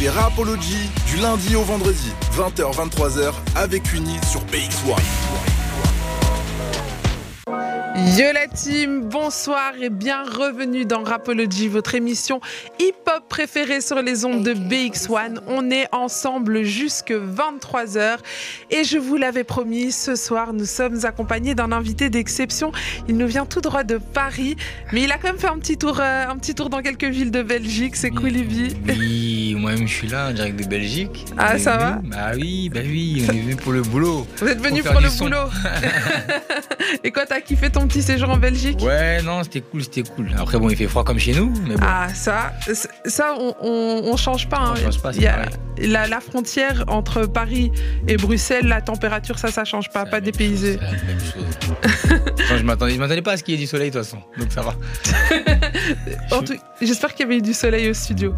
C'est Rapology du lundi au vendredi, 20h-23h avec Uni sur BX1. Yo la team, bonsoir et bien revenue dans Rapology, votre émission hip-hop préférée sur les ondes de BX1. On est ensemble jusque 23h et je vous l'avais promis, ce soir nous sommes accompagnés d'un invité d'exception. Il nous vient tout droit de Paris, mais il a quand même fait un petit tour, euh, un petit tour dans quelques villes de Belgique. C'est cool, Ibi. Oui, moi-même je suis là, en direct de Belgique. Ah, ça va Bah oui, bah oui, on est venu pour le boulot. Vous êtes venu pour le son. boulot. et quoi, t'as kiffé ton petit séjour en Belgique Ouais, non, c'était cool, c'était cool. Après, bon, il fait froid comme chez nous, mais bon. Ah, ça, ça on, on, on change pas. hein. On change pas, c'est la, la frontière entre Paris et Bruxelles, la température, ça, ça change pas, pas dépaysé. c'est la même chose. Non, je m'attendais, je m'attendais pas à ce qu'il y ait du soleil de toute façon, donc ça va. En tout- J'espère qu'il y avait eu du soleil au studio.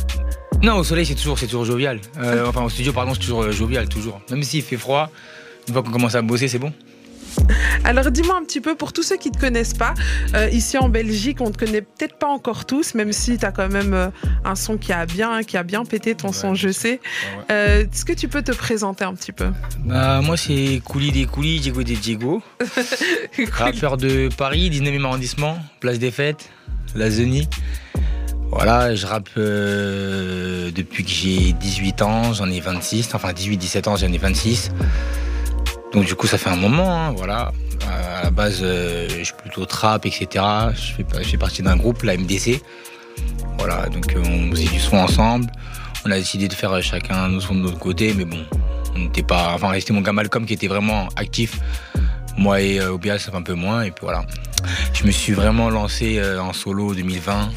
Non, au soleil, c'est toujours, c'est toujours jovial. Euh, enfin, au studio, pardon, c'est toujours euh, jovial, toujours. Même s'il fait froid, une fois qu'on commence à bosser, c'est bon. Alors dis-moi un petit peu, pour tous ceux qui ne te connaissent pas, euh, ici en Belgique, on ne te connaît peut-être pas encore tous, même si tu as quand même euh, un son qui a bien, qui a bien pété ton Ouais, son, je sais. Ouais. Euh, Est-ce que tu peux te présenter un petit peu? Bah, moi, c'est Couli des Coulis, Diego des Diego. Rappeur de Paris, 19e arrondissement, place des fêtes, la Zeni. Voilà, je rappe depuis que j'ai 18 ans, j'en ai 26, enfin 18-17 ans, j'en ai 26. Donc du coup, ça fait un moment, hein, voilà. Euh, À la base, euh, je suis plutôt trap, etc. Je fais, partie d'un groupe, la MDC. Voilà, donc euh, on faisait du son ensemble. On a décidé de faire chacun nos sons de notre côté, mais bon, on n'était pas. Enfin, c'était mon gars Malcolm qui était vraiment actif. Moi et euh, ça fait un peu moins. Et puis voilà. Je me suis vraiment lancé en solo 2020,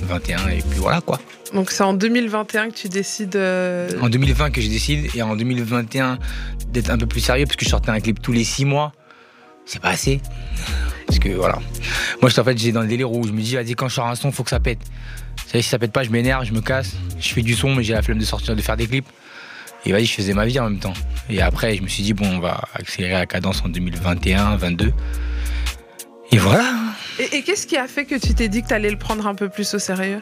2021, et puis voilà quoi. Donc c'est en 2021 que tu décides... euh, En 2020 que je décide, et en 2021 d'être un peu plus sérieux, parce que je sortais un clip tous les six mois. C'est pas assez. Parce que voilà. Moi, en fait, j'ai dans le délire où je me dis, vas-y, quand je sors un son, faut que ça pète. Vous savez, si ça pète pas, je m'énerve, je me casse. Je fais du son, mais j'ai la flemme de sortir, de faire des clips. Et vas-y, je faisais ma vie en même temps. Et après, je me suis dit, bon, on va accélérer la cadence en 2021, 22. Et voilà. Et, et qu'est-ce qui a fait que tu t'es dit que tu allais le prendre un peu plus au sérieux?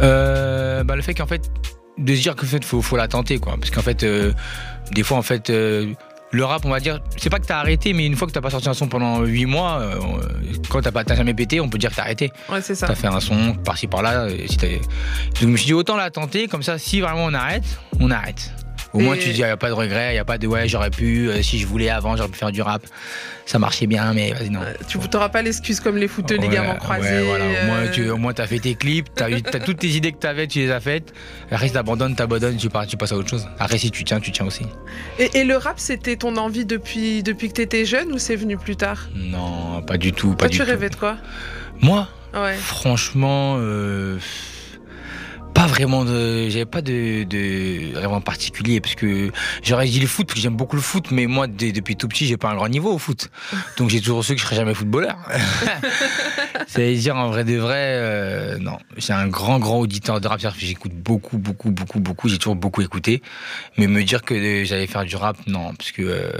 Euh, bah, le fait qu'en fait, de se dire qu'en fait, faut, faut la tenter, quoi. Parce qu'en fait, euh, des fois, en fait, euh, le rap, on va dire, c'est pas que t'as arrêté, mais une fois que t'as pas sorti un son pendant 8 mois, euh, quand t'as pas t'as jamais pété, on peut dire que t'as arrêté. Ouais, c'est ça. T'as fait un son par-ci par-là. si t'as- Donc je me suis dit, autant la tenter, comme ça, si vraiment on arrête, on arrête. Au moins, tu te dis, il n'y a pas de regret, il n'y a pas de ouais, j'aurais pu, euh, si je voulais avant, j'aurais pu faire du rap. Ça marchait bien, mais vas-y, non. Euh, Tu n'auras pas l'excuse comme les footeux, Ouais, ligaments ouais, croisés. voilà. Au moins, euh, tu au moins, t'as fait tes clips, t'as eu t'as toutes tes idées que t'avais, tu les as faites. Après, si t'abandonnes, t'abandonnes, tu, pars- tu passes à autre chose. Après, si tu tiens, tu tiens aussi. Et, et le rap, c'était ton envie depuis, depuis que tu étais jeune ou c'est venu plus tard? Non, pas du tout. Pas Toi, du tu tout. rêvais de quoi? Moi, Ouais. franchement, euh, pas vraiment de. J'avais pas de, de rêve en particulier parce que j'aurais dit le foot parce que j'aime beaucoup le foot, mais moi, dès- depuis tout petit, j'ai pas un grand niveau au foot. Donc j'ai toujours su que je serais jamais footballeur. C'est-à-dire, en vrai de vrai, euh, non. J'ai un grand, grand auditeur de rap. c'est-à-dire que J'écoute beaucoup, beaucoup, beaucoup, beaucoup. J'ai toujours beaucoup écouté. Mais me dire que j'allais faire du rap, non. Parce que. euh,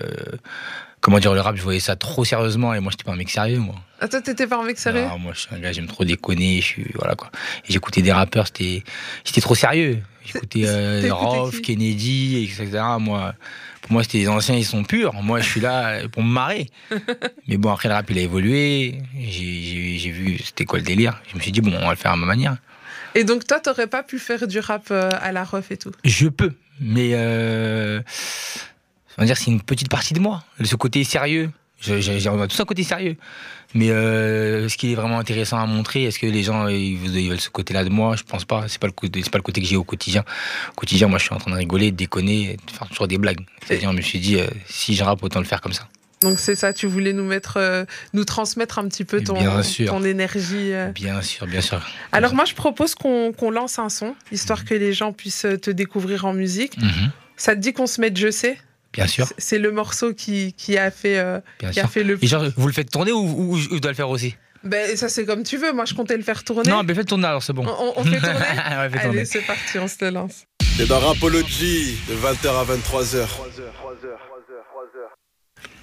Comment dire, le rap, je voyais ça trop sérieusement et moi, j'étais pas un mec sérieux, moi. Ah, toi, t'étais pas un mec sérieux? Non, moi, je suis un gars, j'aime trop déconner. Je suis, voilà, quoi. J'écoutais des rappeurs, c'était, c'était trop sérieux. J'écoutais euh, qui? Kennedy, etc. Moi, pour moi, c'était les anciens, ils sont purs. Moi, je suis là pour me marrer. Mais bon, après, le rap, il a évolué. J'ai, j'ai, j'ai vu c'était quoi le délire. Je me suis dit, bon, on va le faire à ma manière. Et donc, toi, t'aurais pas pu faire du rap euh, à la ref et tout? Je peux, mais euh, on va dire c'est une petite partie de moi. Ce côté sérieux, j'ai on a tous un côté sérieux. Mais euh, ce qui est vraiment intéressant à montrer, est-ce que les gens ils veulent, ils veulent ce côté-là de moi? Je pense pas. C'est pas le côté, c'est pas le côté que j'ai au quotidien. Au quotidien, moi, je suis en train de rigoler, de déconner, de faire toujours des blagues. C'est-à-dire, je me suis dit, euh, si je rappe, autant le faire comme ça. Donc, c'est ça, tu voulais nous mettre, euh, nous transmettre un petit peu ton, ton énergie. euh. Bien sûr, bien sûr. Alors, moi, je propose qu'on qu'on lance un son, histoire que les gens puissent te découvrir en musique. Mhm. Ça te dit qu'on se mette Je sais? Bien sûr, C'est- le morceau qui, qui a fait, euh, bien qui a sûr. fait le Et genre, vous le faites tourner ou, ou- ou je dois le faire aussi? Ben, ça, c'est comme tu veux. Moi, je comptais le faire tourner. Non, mais faites tourner alors, c'est bon. On, on- fait tourner ouais. Allez, c'est parti, on se le lance. C'est dans Rapology de 20h à 23h.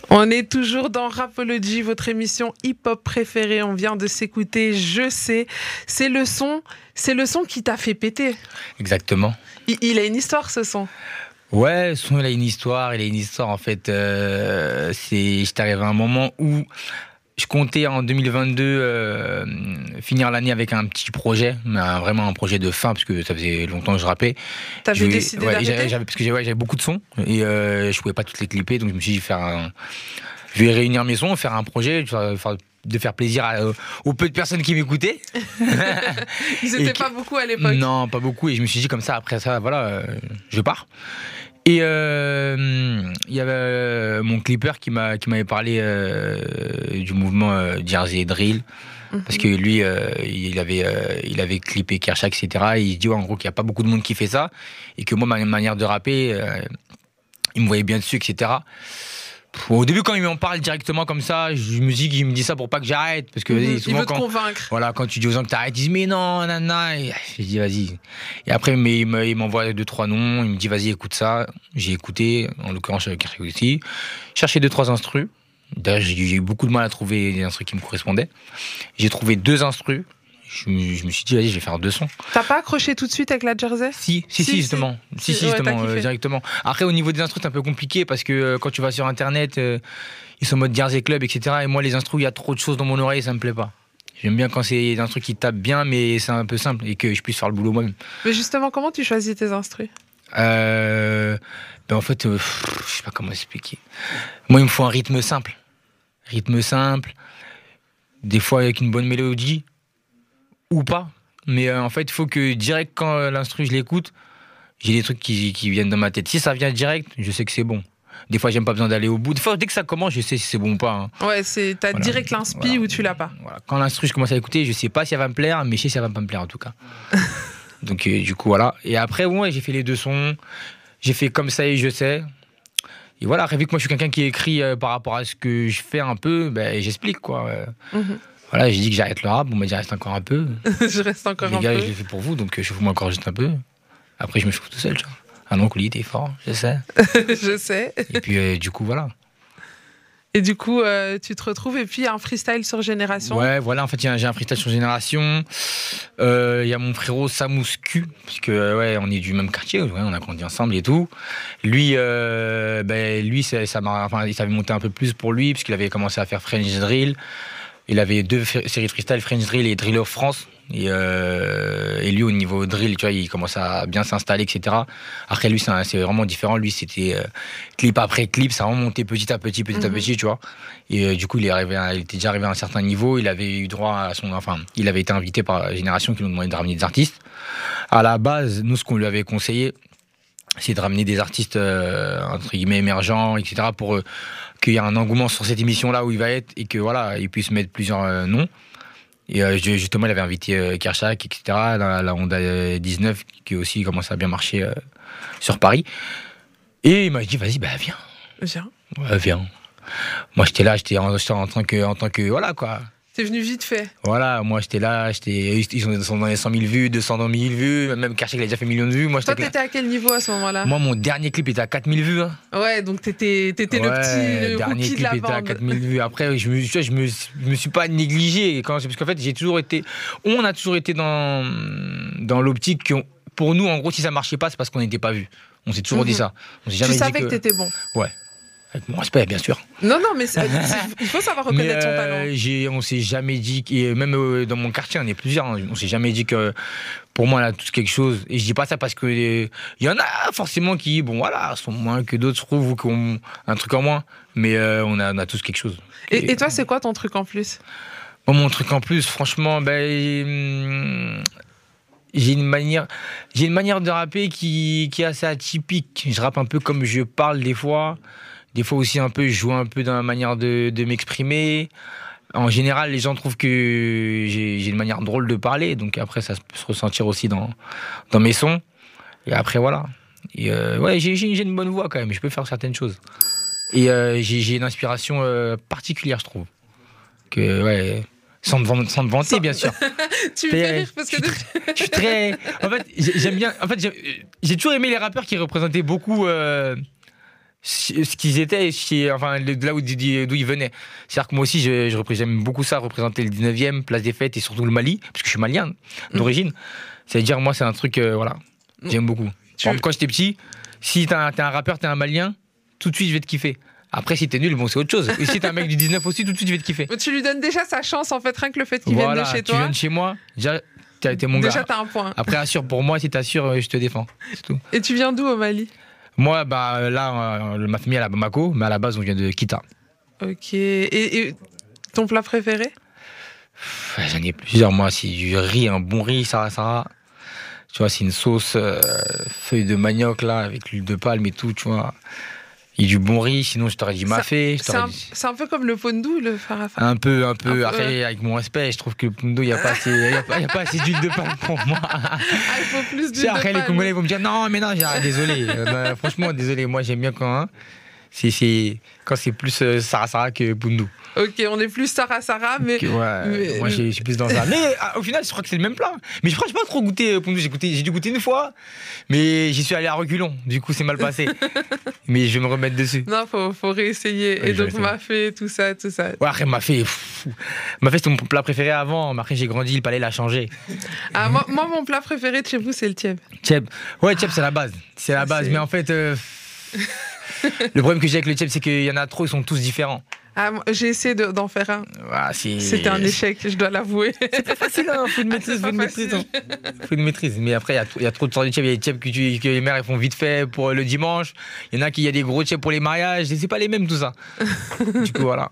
On est toujours dans Rapology, votre émission hip-hop préférée. On vient de s'écouter Je sais. C'est le son, c'est le son qui t'a fait péter. Exactement. Il, a une histoire ce son. Ouais, son il a une histoire. Il a une histoire en fait. Euh, c'est, j'étais arrivé à un moment où je comptais en 2022 euh, finir l'année avec un petit projet, mais vraiment un projet de fin, parce que ça faisait longtemps que je rappais. T'avais décidé ouais, j'avais, Parce que j'avais beaucoup de sons et euh, je pouvais pas toutes les clipper, donc je me suis dit faire un, je vais réunir mes sons, faire un projet, de faire plaisir aux peu de personnes qui m'écoutaient. Ils n'étaient pas beaucoup à l'époque. Non, pas beaucoup. Et je me suis dit comme ça, après ça, voilà, euh, je pars. Et euh, il y avait euh, mon clipper qui m'a qui m'avait parlé du mouvement Jersey Drill. Mhm. Parce que lui, il, avait, il avait clippé Kershak, etc. Et il se dit en gros qu'il n'y a pas beaucoup de monde qui fait ça. Et que moi, ma manière de rapper, il me voyait bien dessus, etc. Au début, quand il m'en parle directement comme ça, je me dis qu'il me dit ça pour pas que j'arrête. Parce que mhm. il veut te convaincre. Voilà, quand tu dis aux gens que t'arrêtes, ils disent mais non, nana. je dis vas-y. Et après, mais, il m'envoie deux, trois noms. Il me dit vas-y, écoute ça. J'ai écouté, en l'occurrence avec aussi. Cherché deux, trois instrus. D'ailleurs, j'ai eu beaucoup de mal à trouver des instrus qui me correspondaient. J'ai trouvé deux instrus je me, suis dit, vas-y, je vais faire deux sons. T'as pas accroché tout de suite avec la Jersey? Si, si, si, justement. Si, si, justement, euh, directement. Après, au niveau des instruments, c'est un peu compliqué parce que euh, quand tu vas sur Internet, euh, ils sont en mode Jersey Club, etc. Et moi, les instruments, il y a trop de choses dans mon oreille, ça me plaît pas. J'aime bien quand c'est des instruments qui tapent bien, mais c'est un peu simple et que je puisse faire le boulot moi-même. Mais justement, comment tu choisis tes instruments ben En fait, je sais pas comment expliquer. Moi, il me faut un rythme simple. Rythme simple, des fois avec une bonne mélodie ou pas. Mais euh, en fait, il faut que direct quand euh, l'instru, je l'écoute, j'ai des trucs qui, qui, viennent dans ma tête. Si ça vient direct, je sais que c'est bon. Des fois, j'aime pas besoin d'aller au bout. Des fois, dès que ça commence, je sais si c'est bon ou pas. Hein. Ouais, c'est t'as direct l'inspi ou tu l'as pas. Quand l'instru, je commence à écouter, je sais pas si elle va me plaire, mais je sais si elle va pas me plaire en tout cas. Donc, euh, du coup, voilà. Et après, ouais, j'ai fait les deux sons. J'ai fait comme ça et je sais. Et voilà, vu que moi, je suis quelqu'un qui écrit par rapport à ce que je fais un peu, ben, j'explique quoi. Mhm. Voilà, j'ai dit que j'arrête le rap. Bon, mais j'y reste encore un peu. je reste encore Les un gars, peu. je l'ai fait pour vous, donc je vous encore juste un peu. Après, je me trouve tout seul, tu vois. Un oncle, il était fort, je sais. je sais. Et puis, euh, du coup, voilà. Et du coup, euh, tu te retrouves et puis un freestyle sur Génération. Ouais, voilà, en fait, j'ai un freestyle sur Génération. Euh, il y a mon frérot Samouscu, puisque ouais, on est du même quartier, on a grandi ensemble et tout. Lui, ben, lui, ça, ça enfin, il savait monter un peu plus pour lui, puisqu'il avait commencé à faire French Drill. Il avait deux séries freestyle, French Drill et Drill of France. Euh, et, lui, au niveau drill, tu vois, il commence à bien s'installer, etc. Après, lui, c'est vraiment différent. Lui, c'était euh, clip après clip, ça a remonté petit à petit, petit à mhm. petit, tu vois. Et euh, du coup, il, est arrivé il était déjà arrivé à un certain niveau. Il avait eu droit à son. Enfin, il avait été invité par la génération qui nous demandait de ramener des artistes. À la base, nous, ce qu'on lui avait conseillé, c'est de ramener des artistes, entre guillemets, émergents, etc. pour qu'il y a un engouement sur cette émission-là où il va être et que voilà, il puisse mettre plusieurs euh, noms. Et euh, justement, il avait invité euh, Kershak, etc., la, la, Honda 19, qui aussi commence à bien marcher sur Paris. Et il m'a dit, vas-y, bah viens. Viens. Ouais, viens. Moi, j'étais là, j'étais en, en, tant que, en tant que, voilà, quoi. C'est venu vite fait. Voilà, moi j'étais là, j'étais, ils sont dans les 100 000 vues, 200 000 vues, même Karchak il a déjà fait millions de vues. Moi, Toi, t'étais à quel niveau à ce moment-là? Moi, mon dernier clip était à 4 000 vues. Hein. Ouais, donc t'étais, étais le petit. Le dernier clip de la était à 4 000 vues. Après, je me, je me, je me suis pas négligé. Quand, parce qu'en fait, j'ai toujours été. On a toujours été dans, dans l'optique que, pour nous, en gros, si ça marchait pas, c'est parce qu'on n'était pas vu. On s'est toujours dit mhm. ça. On jamais tu savais que, que t'étais bon. Ouais. Avec mon respect, bien sûr. Non, non, mais il faut savoir reconnaître son talent. Euh, on s'est jamais dit, et même euh, dans mon quartier, on est plusieurs, hein, on s'est jamais dit que pour moi, là, tout quelque chose. Et je dis pas ça parce que il y en a forcément qui, bon, voilà, sont moins que d'autres, je trouve, ou qui ont un truc en moins. Mais euh, on, a, on, a, tous quelque chose. Et, toi, c'est quoi ton truc en plus? Mon truc en plus, franchement, ben. Hmm, j'ai une manière j'ai une manière de rapper qui, qui est assez atypique je rappe un peu comme je parle des fois des fois aussi un peu, je joue un peu dans la manière de, m'exprimer. En général, les gens trouvent que j'ai une manière drôle de parler, donc après, ça peut se ressentir aussi dans, dans mes sons. Et après, voilà. Et euh, ouais, j'ai une bonne voix quand même, je peux faire certaines choses. Et euh, j'ai une inspiration euh, particulière, je trouve. Que, ouais, sans sans vanter, bien sûr. tu me fais rire parce que. Je, suis très. En fait, j'aime bien. En fait, j'ai toujours aimé les rappeurs qui représentaient beaucoup ce qu'ils étaient, enfin, de là où, d'où ils venaient. C'est-à-dire que moi aussi, j'aime beaucoup ça, représenter le 19e, place des fêtes et surtout le Mali, parce que je suis malien d'origine. C'est-à-dire, moi, c'est un truc, euh, voilà, j'aime beaucoup. Exemple, quand j'étais petit, si t'es un, t'es un rappeur, t'es un malien, tout de suite je vais te kiffer. Après, si t'es nul, bon, c'est autre chose. Et si t'es un mec du 19 aussi, tout de suite je vais te kiffer. Mais Tu lui donnes déjà sa chance, en fait, rien que le fait qu'il Voilà, vienne de chez tu toi. viens de chez moi, déjà, t'as été mon Déjà, gars. t'as un point. Après, assure pour moi, si t'assures, euh, je te défends. C'est tout. Et tu viens d'où au Mali? Moi, bah, là, euh, ma famille est à Bamako, mais à la base, on vient de Kita. Ok. Et, et ton plat préféré? J'en ai plusieurs, moi. C'est du riz, un bon riz, ça, ça. Tu vois, c'est une sauce euh, feuille de manioc, là, avec l'huile de palme et tout, tu vois. Et du bon riz, sinon je t'aurais dit mafé. C'est un, dit- c'est un peu comme le fondou, le farafara. Un peu, un Un peu. peu, Après, avec mon respect, je trouve que le pundo, il n'y a, pas assez- y a, pas- y a pas assez d'huile de palme pour moi. Ah, il faut plus d'huile de après, les. Congolais vont me dire non, mais non, désolé. Euh, bah, franchement, désolé. Moi, j'aime bien quand, hein, c'est, quand c'est plus euh, Sarasara que Pundu. Ok, on est plus Sarah Sarah, mais Que, ouais, mais- moi, j'ai- je suis plus dans ça. Mais ah, au final, je crois que c'est le même plat. Mais je crois que j'ai pas trop goûté euh, Pundu. J'ai, goûté, j'ai dû goûter une fois, mais j'y suis allé à reculons. Du coup, c'est mal passé. mais je vais me remettre dessus. non, faut, faut réessayer. Et donc, m'a fait tout ça, tout ça. Ouais, après, m'a fait. M'a fait, c'était mon plat préféré avant. Après, j'ai grandi, le palais l'a changé. Ah, moi, moi, mon plat préféré de chez vous, c'est le tieb. Tchèp. Ouais, Tchèp, c'est la base. C'est la base. Mais en fait, euh, le problème que j'ai avec le Tchèp, c'est qu'il y en a trop, ils sont tous différents. Ah, j'ai essayé de- d'en faire un. C'est- C'était un échec, je dois l'avouer. facile, hein, faut une maîtrise, C'est faut une maîtrise. facile. hein. Faut une maîtrise. Mais après, il y a trop- il y, a trop de sortes de tchèps. Il y a des tchèps que, tu- que les mères elles font vite fait pour le dimanche. Il y en a qui, il y a des gros tchèps pour les mariages. Et C'est pas les mêmes, tout ça. du coup, voilà.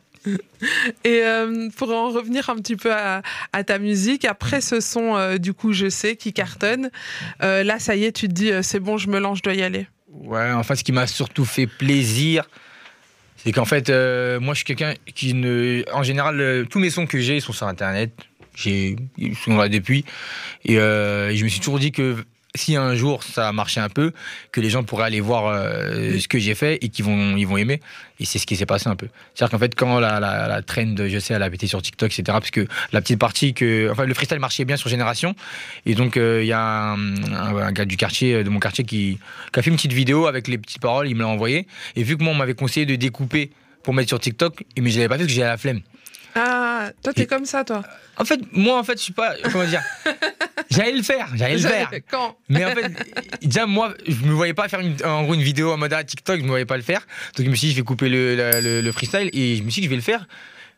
Et euh, pour en revenir un petit peu à, à ta musique, après ce son, euh, du coup, je sais, qui cartonne, euh, là, ça y est, tu te dis, euh, c'est bon, je me lance, je dois y aller. Ouais, enfin, ce qui m'a surtout fait plaisir, c'est qu'en fait, euh, moi, je suis quelqu'un qui ne. En général, euh, tous mes sons que j'ai, ils sont sur Internet. J'ai, ils sont là depuis. Et, euh, et je me suis toujours dit que si un jour ça marchait un peu, que les gens pourraient aller voir euh, ce que j'ai fait et qu'ils vont, ils vont aimer. Et c'est ce qui s'est passé un peu. C'est-à-dire qu'en fait, quand la, la, la trend, je sais, elle a pété sur TikTok, etc., parce que la petite partie que. Enfin, le freestyle marchait bien sur Génération. Et donc, euh, il y a un, un- un gars du quartier, de mon quartier, qui, qui a fait une petite vidéo avec les petites paroles, il me l'a envoyé. Et vu que moi, on m'avait conseillé de découper pour mettre sur TikTok, mais je l'avais pas fait parce que j'avais la flemme. Ah, toi, t'es Et- comme ça, toi. En fait, moi, en fait, je suis pas. Comment dire J'allais le faire, j'allais le faire. Quand Mais en fait, déjà, moi, je me voyais pas faire une, en gros une vidéo en mode ah, TikTok, je me voyais pas le faire. Donc, je me suis dit, je vais couper le, la- le- le freestyle et je me suis dit, je vais le faire.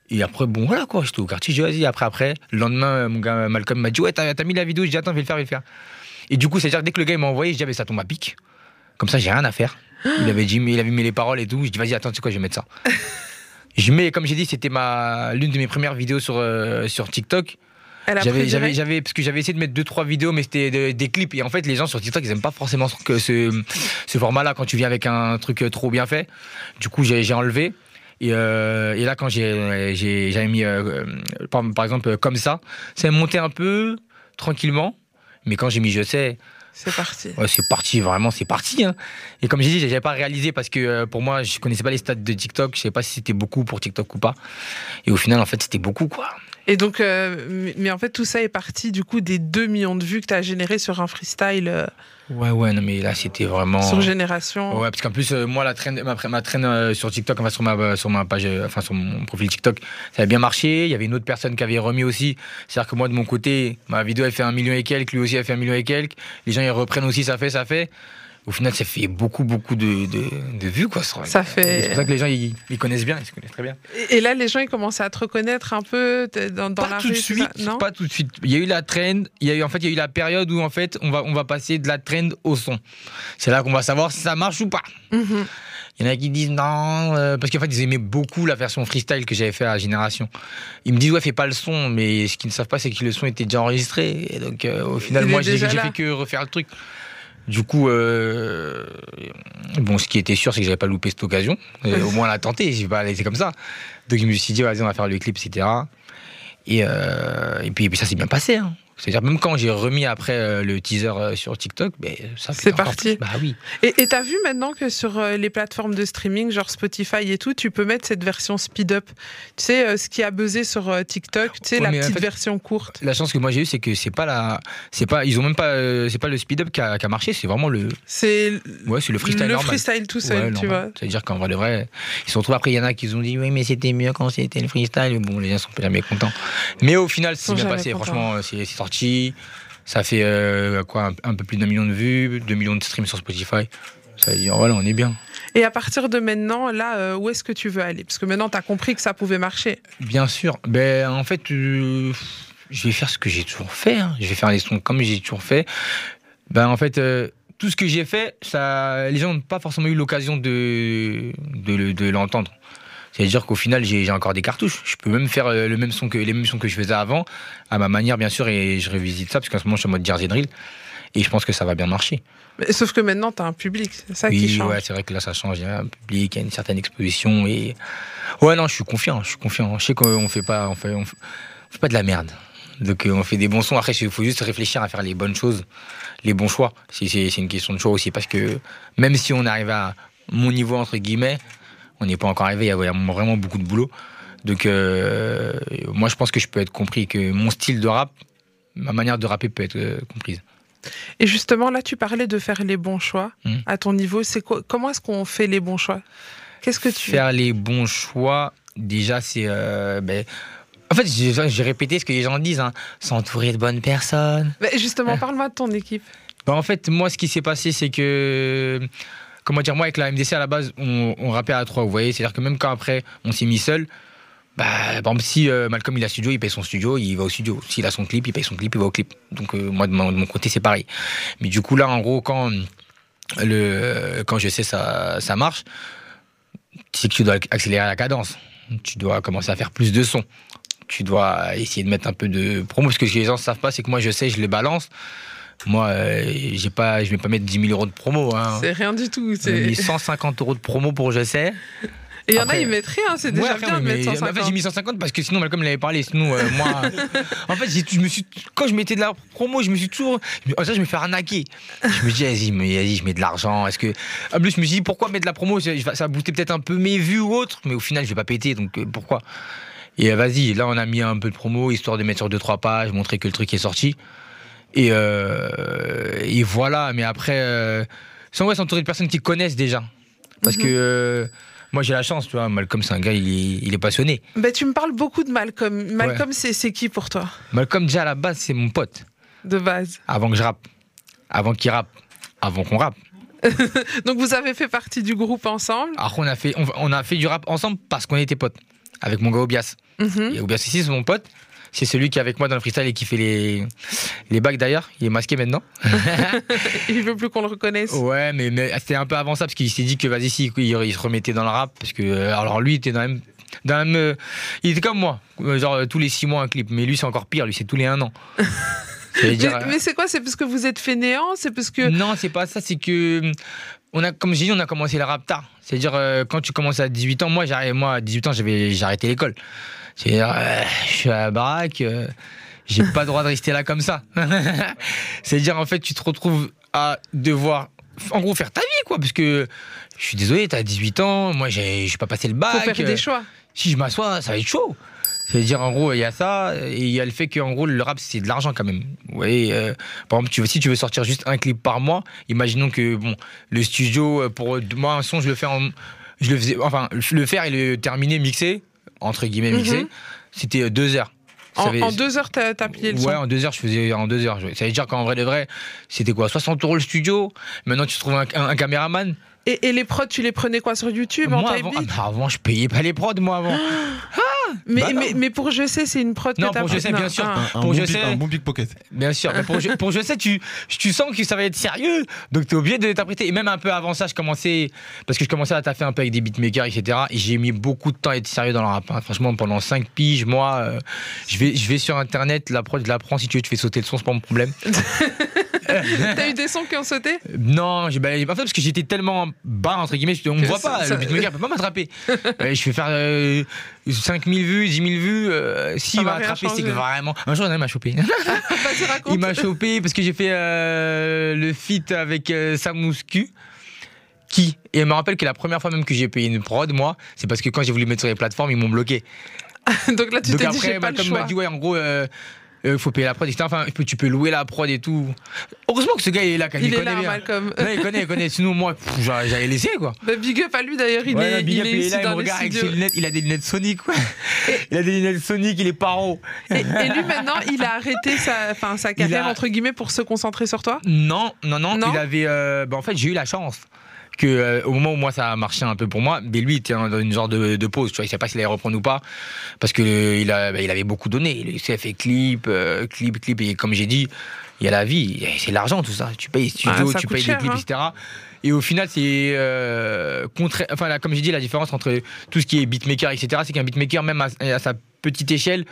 Et après, bon, voilà quoi, j'étais au quartier, j'ai vas-y, après, après. Le lendemain, mon gars Malcolm m'a dit, ouais, t'as mis la vidéo, j'ai dit, attends, je vais le faire, je vais le faire. Et du coup, c'est-à-dire, que dès que le gars m'a envoyé, je dis, ah, mais ça tombe à pic. Comme ça, j'ai rien à faire. Il avait dit, mais il avait mis les paroles et tout. Je dis, vas-y, attends, tu sais quoi, je vais mettre ça. je mets, comme j'ai dit, c'était ma l'une de mes premières vidéos sur, euh, sur TikTok. J'avais, j'avais, parce que j'avais essayé de mettre deux trois vidéos, mais c'était de- des clips. Et en fait, les gens sur TikTok, ils aiment pas forcément ce, que ce, ce format-là quand tu viens avec un truc trop bien fait. Du coup, j'ai, j'ai enlevé. Et, euh, et là, quand j'ai, j'ai, j'avais mis, euh, euh, par, par exemple, euh, comme ça, ça a monté un peu tranquillement. Mais quand j'ai mis je sais, C'est parti. ouais, c'est parti, vraiment, c'est parti. hein. Et comme j'ai dit, j'avais pas réalisé parce que euh, pour moi, je connaissais pas les stats de TikTok. Je savais pas si c'était beaucoup pour TikTok ou pas. Et au final, en fait, c'était beaucoup, quoi. Et donc, euh, mais- en fait, tout ça est parti du coup des 2 millions de vues que tu as généré sur un freestyle euh, Ouais, ouais, non, mais là, c'était vraiment. sur Génération. Ouais, parce qu'en plus, euh, moi, la traîne, ma, ma traîne sur TikTok, enfin sur ma, sur ma page, enfin sur mon profil TikTok, ça avait bien marché. Il y avait une autre personne qui avait remis aussi. C'est-à-dire que moi, de mon côté, ma vidéo, elle fait un million et quelques, lui aussi, elle fait un million et quelques. Les gens, ils reprennent aussi, ça fait, ça fait. Au final, ça fait beaucoup, beaucoup de, de, de vues, quoi. Ça fait- C'est pour ça que les gens, ils, ils connaissent bien, ils se connaissent très bien. Et, et là, les gens, ils commençaient à te reconnaître un peu dans, dans pas la tout rue. de suite, non pas tout de suite. Il y a eu la trend, il y a eu en fait, il y a eu la période où en fait, on va, on va passer de la trend au son. C'est là qu'on va savoir si ça marche ou pas. Mhm. Il y en a qui disent non, euh, parce qu'en fait, ils aimaient beaucoup la version freestyle que j'avais fait à Génération. Ils me disent, ouais, fais pas le son, mais ce qu'ils ne savent pas, c'est que le son était déjà enregistré. Et donc, euh, au final, moi, j'ai fait que refaire le truc. Du coup, euh, bon, ce qui était sûr, c'est que j'avais pas loupé cette occasion. Au moins, la tenter, je vais pas laisser comme ça. Donc, je me suis dit, vas-y, on va faire le clip, etc. Et, euh, et puis ça s'est bien passé. hein. C'est-à-dire, même quand j'ai remis après euh, le teaser euh, sur TikTok, ben, ça C'est parti. plus. Bah oui. Et t'as vu maintenant que sur euh, les plateformes de streaming, genre Spotify et tout, tu peux mettre cette version speed up. Tu sais, ce qui a buzzé sur TikTok, tu sais, Ouais, la en petite fait- version courte. La chance que moi j'ai eue, c'est que c'est pas la, c'est pas, ils ont même pas, c'est pas le speed up qui a, marché, c'est vraiment le, C'est ouais, c'est le freestyle le normal. freestyle tout seul, Ouais, tu normal. vois. C'est-à-dire qu'en vrai de vrai, ils se retrouvent après, il y en a qui ont dit oui, mais c'était mieux quand c'était le freestyle. Bon, les gens sont jamais contents. Mais au final, c'est Sont bien passé. contents. Franchement, c'est c'est sorti. Ça fait euh, quoi un, peu plus d'un million de vues, 2 millions de streams sur Spotify. Ça veut dire, voilà, on est bien. Et à partir de maintenant, là, euh, où est-ce que tu veux aller? Parce que maintenant, tu as compris que ça pouvait marcher. Bien sûr. Ben, en fait, je vais faire ce que j'ai toujours fait. Hein. Je vais faire les sons comme j'ai toujours fait. Ben, en fait, tout ce que j'ai fait, ça, les gens n'ont pas forcément eu l'occasion de, de, de l'entendre. C'est-à-dire qu'au final, j'ai encore des cartouches. Je peux même faire euh, le même son que, les mêmes sons que je faisais avant, à ma manière, bien sûr, et je revisite ça, parce qu'en ce moment, je suis en mode Jersey Drill. Et je pense que ça va bien marcher. sauf que maintenant, tu as un public, c'est ça qui change. Ouais, c'est vrai que là, ça change. Il y a un public, il y a une certaine exposition. Et... Ouais, non, je suis confiant. Je suis confiant. Je sais qu'on fait pas, on fait, on fait, pas de la merde. Donc, euh, on fait des bons sons. Après, il faut juste réfléchir à faire les bonnes choses, les bons choix. C'est une question de choix aussi. Parce que même si on arrive à mon niveau, entre guillemets, on n'est pas encore arrivé, il y a vraiment beaucoup de boulot. Donc, euh, moi, je pense que je peux être compris, que mon style de rap, ma manière de rapper peut être euh, comprise. Et justement, là, tu parlais de faire les bons choix. Hmm. À ton niveau, c'est comment est-ce qu'on fait les bons choix? Qu'est-ce que tu faire les bons choix Déjà, c'est euh, ben, en fait, j'ai répété ce que les gens disent, hein. s'entourer de bonnes personnes. justement, parle-moi de ton équipe. Ben, en fait, moi, ce qui s'est passé, c'est que comment dire, moi avec la MDC à la base, on, on à trois, vous voyez, c'est-à-dire que même quand après on s'est mis seul, bah, par si euh, Malcolm il a studio, il paye son studio, il va au studio. S'il a son clip, il paye son clip, il va au clip. Donc euh, moi de mon, côté c'est pareil. Mais du coup là, en gros, quand le quand je sais ça ça marche, c'est que tu dois accélérer la cadence. Tu dois commencer à faire plus de sons. Tu dois essayer de mettre un peu de promo parce que ce que les gens ne savent pas, c'est que moi je sais, je les balance. Moi, euh, j'ai pas, je vais pas mettre 10 000 euros de promo. Hein. C'est rien du tout. C'est 150 euros de promo pour Je sais. Et il y en a, ils mettent rien, c'est déjà bien de mettre 150. En fait, j'ai mis 150 parce que sinon, Malcolm l'avait parlé. Sinon, euh, moi. en fait, je me suis, quand je mettais de la promo, je me suis toujours. Ça, je me fais arnaquer. Je me dis, vas-y, vas je mets de l'argent. Est-ce que. En plus, je me suis dit, pourquoi mettre de la promo? Ça va booster peut-être un peu mes vues ou autre, mais au final, je vais pas péter, donc euh, pourquoi? Et vas-y, là, on a mis un peu de promo, histoire de mettre sur 2-3 pages, montrer que le truc est sorti. Et, euh, et voilà, mais après, euh, sans ouais, s'entourer de personnes qui connaissent déjà. Parce mhm. que euh, moi j'ai la chance, tu vois, Malcolm c'est un gars, il est, il est passionné. Bah, tu me parles beaucoup de Malcolm. Malcolm, c'est qui pour toi? Malcolm, déjà à la base, c'est mon pote. De base. Avant que je rappe. Avant qu'il rappe. Avant qu'on rappe. Donc vous avez fait partie du groupe ensemble? Alors on a fait, on, a fait du rap ensemble parce qu'on était potes. Avec mon gars Obias. Mhm. Et Obias ici, c'est mon pote. C'est celui qui est avec moi dans le freestyle et qui fait les, les bacs d'ailleurs. Il est masqué maintenant. il veut plus qu'on le reconnaisse. Ouais, mais, mais c'était un peu avant ça parce qu'il s'est dit que vas-y, si, il, se remettait dans le rap. Parce que, euh, alors lui, il était dans même. Dans euh, il était comme moi, euh, genre tous les six mois un clip. Mais lui, c'est encore pire, lui, c'est tous les un an. mais, c'est quoi? C'est parce que vous êtes fainéant? C'est parce que. Non, c'est pas ça, c'est que. On a, comme j'ai dit, on a commencé le rap tard. C'est-à-dire, quand tu commences à 18 ans, moi, moi à 18 ans, j'ai arrêté l'école. C'est-à-dire, euh, je suis à la baraque, euh, j'ai pas le droit de rester là comme ça. C'est-à-dire, en fait, tu te retrouves à devoir, en gros, faire ta vie, quoi, parce que je suis désolé, t'as 18 ans, moi, j'ai pas passé le bac. Faut faire des choix. Si je m'assois, ça va être chaud. C'est-à-dire, en gros, il y a ça, et il y a le fait qu'en gros, le rap, c'est de l'argent quand même. Vous voyez, euh, par exemple, tu veux, si tu veux sortir juste un clip par mois, imaginons que, bon, le studio, pour moi, un son, je le fais en. Je le faisais, enfin, le faire et le terminer, mixer, entre guillemets mixé, mhm. c'était deux heures. En, deux heures, t'as plié le Ouais, en deux heures, je faisais en deux heures. Ça veut dire qu'en vrai de vrai, c'était quoi 60 euros le studio? Maintenant, tu trouves un caméraman? Et, les prods, tu les prenais quoi sur YouTube moi, avant, ah, avant, je payais pas les prods, moi, avant. Ah, mais, bah mais, mais, pour Je sais, c'est une prod non, pour Je sais, bien sûr. Un, pour bon je sais, un bon pickpocket. Bien sûr. Mais pour, je, pour Je sais, tu, tu sens que ça va être sérieux. Donc, tu es obligé de l'interpréter. Et même un peu avant ça, je commençais. Parce que je commençais à taffer un peu avec des beatmakers, etc. Et j'ai mis beaucoup de temps à être sérieux dans le rap. Hein. Franchement, pendant 5 piges, moi, euh, je, vais, je vais sur Internet, la prod, je la prends. Si tu veux, tu fais sauter le son, c'est pas mon problème. T'as eu des sons qui ont sauté? Non, j'ai bah, pas fait parce que j'étais tellement bas, entre guillemets, on me voit pas, le beatmaker peut pas m'attraper. je vais faire 5000 euh, vues, 10 000 vues. Euh, S'il m'a attrapé, c'est que vraiment. Un jour, il m'a chopé. il m'a chopé parce que j'ai fait euh, le feat avec euh, Samouscu. Qui Et elle me rappelle que la première fois même que j'ai payé une prod, moi, c'est parce que quand j'ai voulu mettre sur les plateformes, ils m'ont bloqué. Donc là, tu t'es dit, j'ai pas bah, le choix. m'a dit, ouais, en gros, il faut payer la prod, etc. Enfin, tu peux louer la prod et tout. Heureusement que ce gars il est là, quand Il il, est connaît là, bien. Malcolm. Ouais, il connaît, il connaît. Sinon, moi, j'avais laissé, quoi. Bah, big up à lui d'ailleurs, il Ouais, est, Big il Up, est il est ici là, il me dans le regarde avec studio. ses lunettes. Il a des lunettes Sonic, ouais. Il a des lunettes Sonic, il est paro. Et, et lui maintenant, il a arrêté sa, carrière a- entre guillemets pour se concentrer sur toi? Non, non, non, Non? Il avait. euh, bah, en fait, j'ai eu la chance que euh, au moment où moi ça a marché un peu pour moi, mais lui il était dans une genre de, de pause, tu vois, il savait pas s'il allait reprendre ou pas, parce que euh, il, a, bah, il avait beaucoup donné, il s'est fait clip, euh, clip, clip, et comme j'ai dit, il y a la vie, c'est l'argent tout ça, tu payes les studios, Ah, tu payes cher, des clips, hein. etc. Et au final, c'est euh, contra- enfin là, comme j'ai dit, la différence entre tout ce qui est beatmaker, etc., c'est qu'un beatmaker, même à, à sa petite échelle,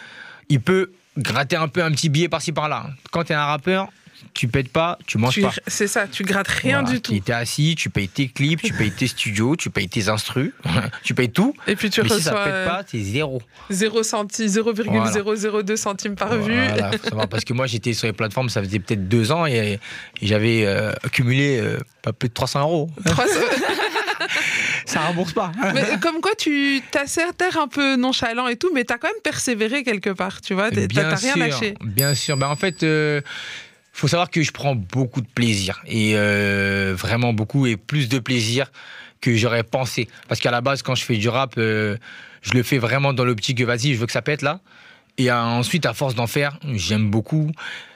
il peut gratter un peu un petit billet par-ci par-là. Quand tu es un rappeur, tu pètes pas, tu manges Tu- pas. C'est ça, tu grattes rien Voilà, du tout. Tu es assis, tu payes tes clips, tu payes tes studios, tu payes tes instrus, tu payes tout. Et puis tu mais si ça reçois pète euh, pas, c'est zéro. 0 centi- 0,002 centimes par vue. Voilà, savoir, parce que moi j'étais sur les plateformes, ça faisait peut-être deux ans et, et j'avais euh, accumulé euh, pas plus de 300 euros. Trois- Ça rembourse pas. mais comme quoi, tu t'as certes un peu nonchalant et tout, mais t'as quand même persévéré quelque part, tu vois. T'as rien lâché. Bien sûr. Bah, en fait, euh, faut savoir que je prends beaucoup de plaisir et euh, vraiment beaucoup et plus de plaisir que j'aurais pensé. Parce qu'à la base, quand je fais du rap, euh, je le fais vraiment dans l'optique que vas-y, je veux que ça pète là. Et euh, ensuite, à force d'en faire, j'aime beaucoup.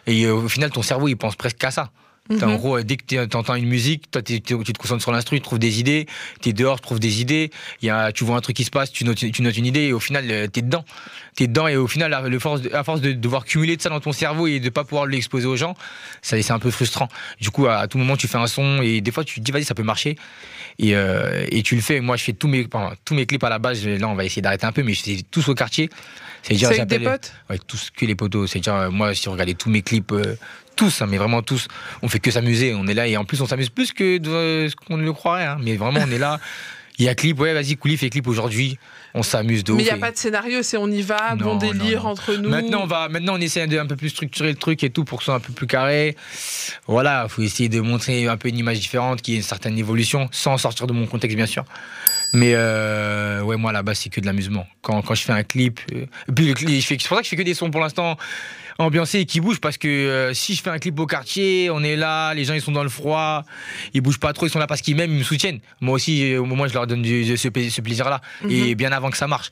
Et au final, ton cerveau, il pense presque qu'à ça. En Mhm. gros, euh, dès que tu entends une musique, toi, tu te concentres sur l'instru, tu trouves des idées. Tu es dehors, tu trouves des idées. Y a, tu vois un truc qui se passe, tu notes, tu notes une idée et au final, tu es dedans. Tu es dedans et au final, à, le force de- à force de devoir cumuler de ça dans ton cerveau et de pas pouvoir l'exposer aux gens, c'est un peu frustrant. Du coup, à, à tout moment, tu fais un son et des fois, tu te dis, vas-y, ça peut marcher. Et, euh, et tu le fais. Moi, je fais tous mes, enfin, tous mes clips à la base. Là, on va essayer d'arrêter un peu, mais je fais tous au quartier. C'est avec des potes? Ouais, tous que les potos. C'est-à-dire, euh, moi, si vous regardez tous mes clips, euh, tous, hein, mais vraiment tous, on fait que s'amuser. On est là et en plus, on s'amuse plus que de, euh, ce qu'on le croirait. hein. Mais vraiment, on est là. Il y a clip, ouais, vas-y, Kouli fait clip aujourd'hui. On s'amuse de Mais il n'y a et- pas de scénario, c'est on y va, bon Non, délire non, non. entre nous. Maintenant, on va, maintenant, on essaie de un peu plus structurer le truc et tout pour que ce soit un peu plus carré. Voilà, faut essayer de montrer un peu une image différente, qu'il y ait une certaine évolution, sans sortir de mon contexte, bien sûr. Mais euh, ouais, moi, là-bas, c'est que de l'amusement. Quand, quand je fais un clip, euh, puis le clip, c'est pour ça que je fais que des sons pour l'instant ambiancés et qui bougent parce que euh, si je fais un clip au quartier, on est là, les gens ils sont dans le froid, ils bougent pas trop, ils sont là parce qu'ils m'aiment, ils me soutiennent. Moi aussi, euh, au moment je leur donne du- ce, pla- ce plaisir-là, et bien avant que ça marche.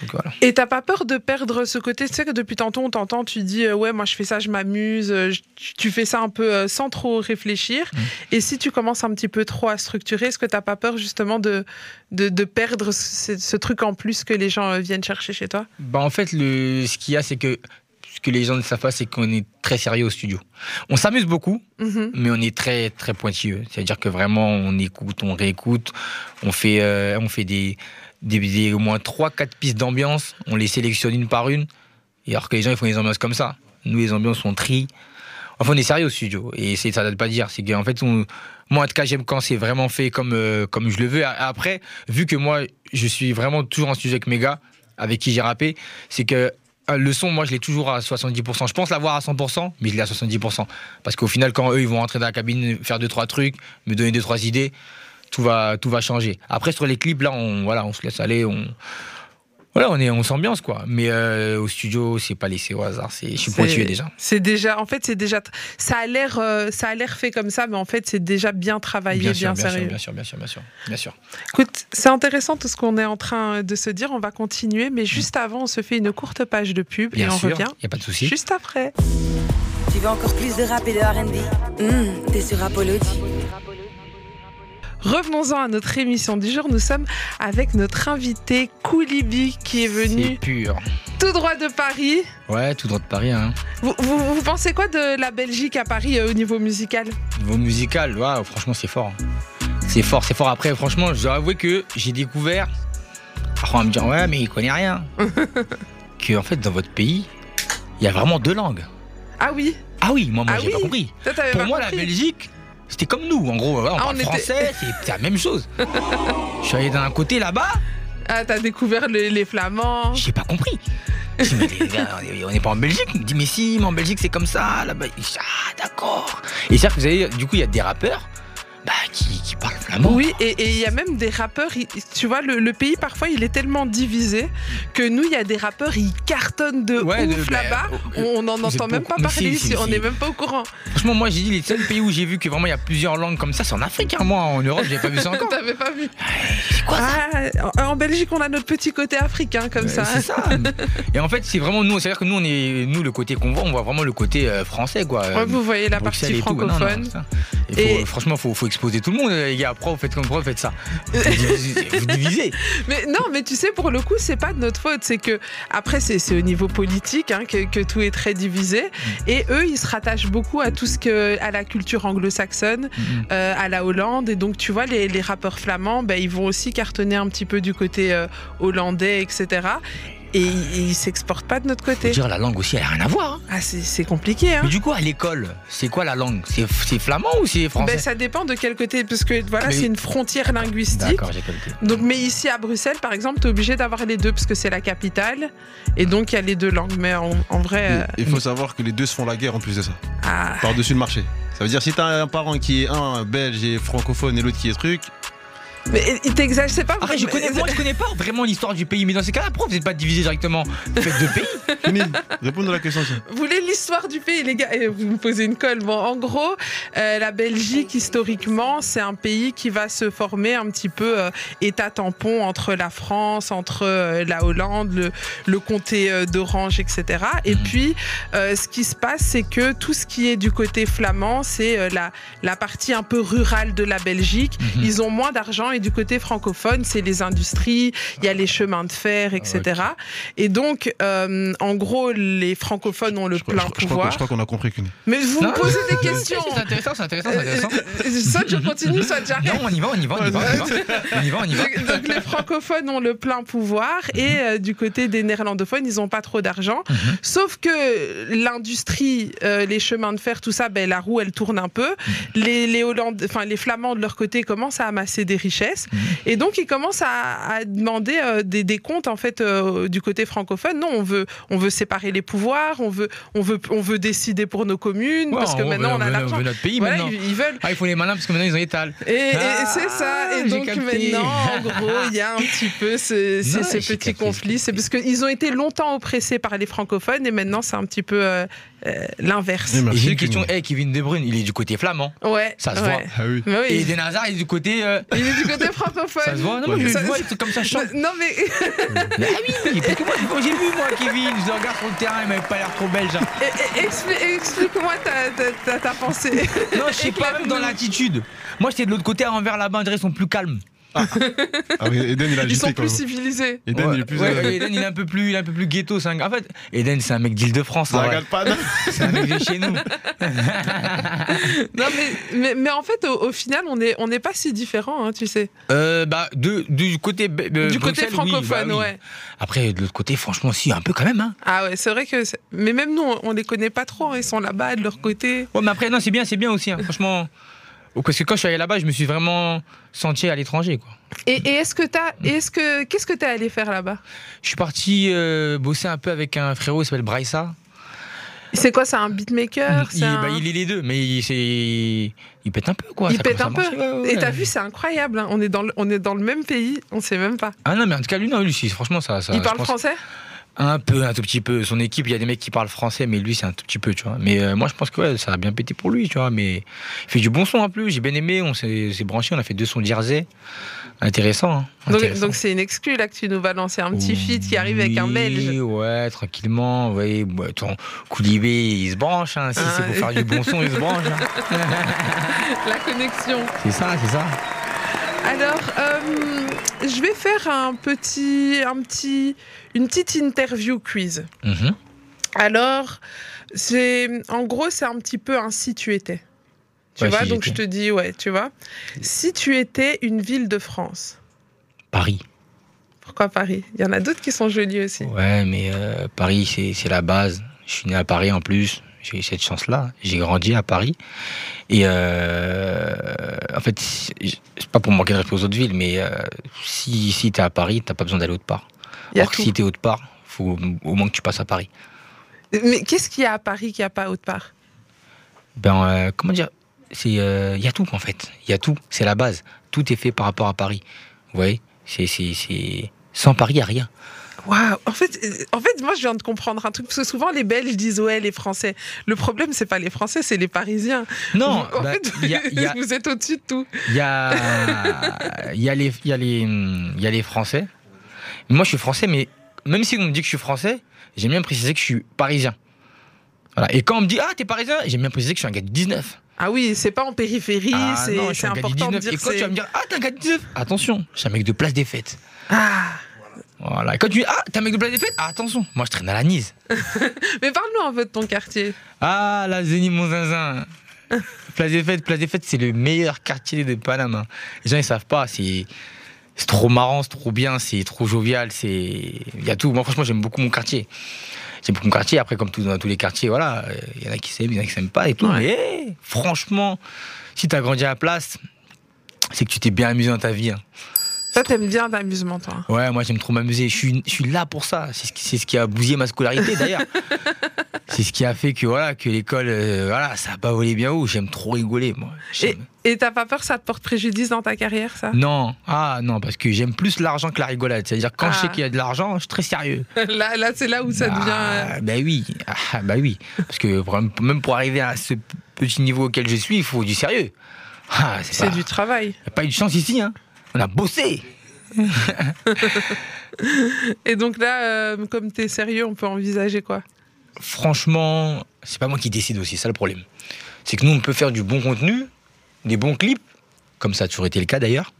Donc voilà. Et t'as pas peur de perdre ce côté Tu sais que depuis tantôt, on t'entend, tu dis euh, Ouais, moi je fais ça, je m'amuse. euh, je- tu- fais ça un peu euh, sans trop réfléchir. Mm. Et si tu commences un petit peu trop à structurer, est-ce que t'as pas peur justement de, de, de perdre ce, ce truc en plus que les gens viennent chercher chez toi? Bah en fait, le, ce qu'il y a, c'est que ce que les gens ne savent pas, c'est qu'on est très sérieux au studio. On s'amuse beaucoup, Mhm. mais on est très très pointilleux. C'est-à-dire que vraiment, on écoute, on réécoute, on fait, euh, on fait des, des, au moins 3-4 pistes d'ambiance, on les sélectionne une par une. Et alors que les gens, ils font des ambiances comme ça. Nous, les ambiances, on trie. Enfin, on est sérieux au studio. Et ça ne veut pas dire. C'est qu'en fait, moi, en tout cas, j'aime quand c'est vraiment fait comme, euh, comme je le veux. Après, vu que moi, je suis vraiment toujours en studio avec mes gars, avec qui j'ai rappé, c'est que euh, le son, moi, je l'ai toujours à 70%. Je pense l'avoir à 100%, mais je l'ai à 70%. Parce qu'au final, quand eux, ils vont rentrer dans la cabine, faire deux, trois trucs, me donner deux, trois idées, tout va, tout va changer. Après, sur les clips, là, on, voilà, on se laisse aller, on. Voilà, on est, on s'ambiance quoi. Mais euh, au studio, c'est pas laissé au hasard. C'est, je suis pointueux déjà. C'est déjà, en fait, c'est déjà, ça a l'air, euh, ça a l'air fait comme ça, mais en fait, c'est déjà bien travaillé, bien, sûr, bien sûr, sérieux. bien sûr, bien sûr, bien sûr, bien sûr. Écoute, c'est intéressant tout ce qu'on est en train de se dire. On va continuer, mais juste avant, on se fait une courte page de pub Bien et on sûr, revient y a pas de souci. juste après. Tu veux encore plus de rap et de R&B Hmm, T'es sur Apology. Revenons-en à notre émission du jour. Nous sommes avec notre invité Koulibi qui est C'est venu pur. tout droit de Paris. Ouais, tout droit de Paris. Hein. Vous, vous- vous pensez quoi de la Belgique à Paris euh, au niveau musical? Niveau musical, ouais, franchement, c'est fort. hein. C'est fort, c'est fort. Après, franchement, je dois avouer que j'ai découvert. Après, on va me dire, ouais, mais il connaît rien. que, en fait, dans votre pays, il y a vraiment deux langues. Ah oui? Ah oui, moi, moi Ah j'ai oui? pas compris. Toi, Pour pas moi, la Belgique, c'était comme nous. En gros, on Ah, parle on français, c'est- c'est la même chose. je suis allé d'un côté là-bas, Ah, t'as découvert le- les Flamands. j'ai pas compris. Je dis, les gars, on est- on n'est pas en Belgique. Il me dit, mais si, mais en Belgique, c'est comme ça. Là-bas, dis, ah, d'accord. Et c'est-à-dire que vous avez, du coup, il y a des rappeurs bah, qui, qui parlent flamand. Oui, et il y a même des rappeurs, tu vois, le, le pays parfois il est tellement divisé que nous, il y a des rappeurs, ils cartonnent de Ouais, ouf bah, là-bas. euh, On n'en vous entend même pas parler si, si, ici, on n'est même pas au courant. Franchement, moi, j'ai dit les seuls pays où j'ai vu que vraiment il y a plusieurs langues comme ça, c'est en Afrique. hein. Moi, en Europe, j'ai pas vu ça encore. T'avais pas vu quoi, Ah, en, Belgique, on a notre petit côté africain comme Ouais, ça. C'est ça. Et en fait, c'est vraiment nous. C'est-à-dire que nous, on est nous le côté qu'on voit, on voit vraiment le côté euh, français, quoi. Ouais, vous voyez la Bruxelles partie et tout. Non, non, faut- Franchement, faut, faut exposer tout le monde, les gars. Après, vous faites comme vous faites ça. Vous divisez. vous divisez. Mais non, mais tu sais, pour le coup, c'est pas de notre faute. C'est que, après, c'est au niveau politique hein, que, que tout est très divisé. Mm. Et eux, ils se rattachent beaucoup à tout ce que, à la culture anglo-saxonne, Mhm. euh, à la Hollande. Et donc, tu vois, les, les rappeurs flamands, ben, ils vont aussi cartonner un petit peu du côté euh, hollandais, etc. Et ils ils s'exportent pas de notre côté. dire la langue aussi, elle a rien à voir. hein. Ah, c'est c'est compliqué, hein. Mais du coup, à l'école, c'est quoi la langue? C'est c'est flamand ou c'est français? Ben, ça dépend de quel côté, parce que voilà, Mais- c'est une frontière linguistique. D'accord, j'ai capté. Donc, mais ici à Bruxelles, par exemple, tu es obligé d'avoir les deux parce que c'est la capitale et donc il y a les deux langues. Mais en, en vrai, euh, Il faut savoir que les deux se font la guerre en plus de ça, ah, par-dessus le marché. Ça veut dire si t'as un parent qui est un belge et francophone et l'autre qui est truc, mais il t'exagère, c'est pas Après, je connais, moi, je connais pas vraiment l'histoire du pays, mais dans ces cas-là, pourquoi vous n'êtes pas divisé directement Faites deux pays. fini. Répondre à la question. ça. Vous voulez l'histoire du pays, les gars Et Vous me posez une colle. Bon, en gros, euh, la Belgique, historiquement, c'est un pays qui va se former un petit peu euh, état tampon entre la France, entre euh, la Hollande, le, le comté euh, d'Orange, etc. Et Mhm. puis, euh, ce qui se passe, c'est que tout ce qui est du côté flamand, c'est euh, la, la partie un peu rurale de la Belgique. Mhm. Ils ont moins d'argent et du côté francophone, c'est les industries, il y a les chemins de fer, etc. Et donc, euh, en gros, les francophones ont le Je plein crois- je pouvoir. je crois qu'on a compris qu'une. Mais vous Non, me posez des questions. C'est intéressant, c'est intéressant, c'est intéressant. Euh, euh, Soit je continue, soit j'arrête. Non, on y va, on y va, on y va, on y va. On y va, on y va. Donc, les francophones ont le plein pouvoir et euh, du côté des néerlandophones, ils n'ont pas trop d'argent. Mhm. Sauf que l'industrie, euh, les chemins de fer, tout ça, ben, la roue, elle tourne un peu. Mhm. Les, les, Hollandais, enfin, les Flamands, de leur côté, commencent à amasser des richesses. Mhm. Et donc, ils commencent à, à demander euh, des, des comptes, en fait, euh, du côté francophone. Non, on veut, on veut séparer les pouvoirs, on veut, on veut, on veut décider pour nos communes, Ouais, parce que veut- maintenant, on a l'argent. notre pays Voilà, maintenant. ils, ils veulent. Ah, il faut les malins parce que maintenant ils ont étal. Et, et Ah, c'est ça. Et donc capté. maintenant, en gros, il y a un petit peu ce- ces, Non, ces j'ai petits conflits. C'est parce qu'ils ont été longtemps oppressés par les francophones et maintenant c'est un petit peu euh, euh, l'inverse. Eh, j'ai une Kevin. question. Eh, Kevin De Bruyne, il est du côté flamand. Ouais. Ça se ouais. voit. Ah oui. Mais oui, Et Eden Hazard, il est du côté. euh, il est du côté francophone. Ça se voit. Non, Ouais, mais ça- je vois, comme ça chante. Non mais Mais ah oui, parce que moi, quand j'ai vu, moi, Kevin, je le regarde sur le terrain, il m'avait pas l'air trop belge. hein. expli- explique-moi ta, ta, ta- ta pensée. Non, je sais pas, même dans l'attitude. Moi, j'étais de l'autre côté, envers là-bas, on dirait sont plus calmes. Ah oui, Eden, il a Ils sont plus civilisés. Eden, ouais, il est plus. ouais, euh, Eden, il est un peu plus, il est un peu plus ghetto. un- En fait, Eden, c'est un mec d'Île-de-France. Ça regarde pas. C'est un mec de chez nous. Non mais, mais, mais en fait, au, au final, on n'est on pas si différents, hein, tu sais. Euh, bah, de, du côté. euh, du côté Bruxelles, oui, bah francophone, oui. ouais. Après, de l'autre côté, franchement, si, un peu quand même. Hein. Ah ouais, c'est vrai que. Mais même nous, on les connaît pas trop. hein, Ils sont là-bas de leur côté. Ouais, mais après, non, c'est bien, c'est bien aussi. hein, franchement. Parce que quand je suis allé là-bas, je me suis vraiment senti à l'étranger. quoi. Et, et est-ce que t'as, est-ce que, qu'est-ce que t'es allé faire là-bas? Je suis parti euh, bosser un peu avec un frérot, il s'appelle Braissa. C'est quoi, c'est un beatmaker? Il, c'est un- bah, il est les deux, mais il, c'est- il pète un peu, quoi. Il Ça pète un peu. marcher, ouais, ouais, Et t'as vu, c'est incroyable. hein, On est dans le, on est dans le même pays. On sait même pas. Ah non, mais en tout cas, lui, non, lui, si, franchement, ça. ça il parle pense- français? Un peu, un tout petit peu. Son équipe, il y a des mecs qui parlent français, mais lui, c'est un tout petit peu, tu vois. Mais euh, moi, je pense que ouais, ça a bien pété pour lui, tu vois. Mais il fait du bon son en plus. J'ai bien aimé. On s'est branché. On a fait deux sons jersey. Intéressant. hein, Donc, intéressant. donc c'est une exclue là que tu nous balances. Un petit feat qui arrive avec un Oui, belge. Ouais, tranquillement. Ouais, ouais, ton Koulibé, il se branche. hein. Si Ah, c'est pour ouais. faire du bon son, il se branche. hein. La connexion. C'est ça, c'est ça. Alors, euh, je vais faire un petit, un petit, une petite interview quiz. Mhm. Alors, c'est, en gros, c'est un petit peu un si tu étais. Tu Ouais, vois, si donc je te dis, ouais, tu vois. Si tu étais une ville de France, Paris. pourquoi Paris? Il y en a d'autres qui sont jolies aussi. Ouais, mais euh, Paris, c'est c'est la base. Je suis né à Paris en plus. J'ai eu cette chance-là. J'ai grandi à Paris. Et euh, en fait, c'est pas pour manquer de respect aux autres villes, mais euh, si, si t'es à Paris, t'as pas besoin d'aller autre part. Alors que si t'es autre part, faut au moins que tu passes à Paris. Mais qu'est-ce qu'il y a à Paris qu'il n'y a pas autre part? Ben, euh, comment dire? Il y a tout en fait. Il y a tout. C'est la base. Tout est fait par rapport à Paris. Vous voyez, c'est, sans Paris, il y a rien. Waouh en fait, en fait, moi, je viens de comprendre un truc. Parce que souvent, les Belges disent ouais, les Français. Le problème, c'est pas les Français, c'est les Parisiens. Non, Vous- en bah, fait, il y a- il y a- vous êtes au-dessus de tout. Il y a, y a les, y a les, il y a les Français. Moi, je suis français, mais même si on me dit que je suis français, j'aime bien préciser que je suis parisien. Voilà. Et quand on me dit ah t'es parisien, j'aime bien préciser que je suis un gars du 19. Ah oui, c'est pas en périphérie, Ah c'est important de 19. dire Et quand tu vas me dire ah t'es un gars du 19, attention, je suis un mec de place des fêtes. Ah. Voilà. Et quand tu dis ah t'es un mec de place des fêtes, ah, attention, moi je traîne à la Nise. Mais parle-nous un peu de ton quartier. Ah, la Zénith mon zinzin. Place des Fêtes, Place des Fêtes, c'est le meilleur quartier de Paname. hein. Les gens ils savent pas, c'est c'est trop marrant, c'est trop bien, c'est trop jovial, c'est il y a tout. Moi franchement j'aime beaucoup mon quartier. J'aime beaucoup mon quartier. Après comme tout dans tous les quartiers, voilà, il y en a qui s'aiment, il y en a qui s'aiment pas et tout. Ouais. Mais hey, franchement, si t'as grandi à la place, c'est que tu t'es bien amusé dans ta vie. hein. Toi, t'aimes bien l'amusement, toi. Ouais, moi j'aime trop m'amuser. Je suis, je suis là pour ça. C'est ce, qui- c'est ce qui a bousillé ma scolarité d'ailleurs. c'est ce qui a fait que voilà que l'école, euh, voilà, ça a pas volé bien haut. J'aime trop rigoler, moi. Et t'as pas peur que ça te porte préjudice dans ta carrière, ça? Non, ah non, parce que j'aime plus l'argent que la rigolade. C'est-à-dire quand je sais Ah. qu'il y a de l'argent, je suis très sérieux. Là, là c'est là où ça Ah, devient. euh, Bah oui, ah, bah oui. Parce que même pour arriver à ce petit niveau auquel je suis, il faut du sérieux. Ah, c'est C'est pas, du travail. y a pas eu de chance ici, hein. On a bossé. Et donc là, euh, comme t'es sérieux, on peut envisager quoi? Franchement, c'est pas moi qui décide aussi, c'est ça le problème. C'est que nous, on peut faire du bon contenu, des bons clips, comme ça a toujours été le cas d'ailleurs.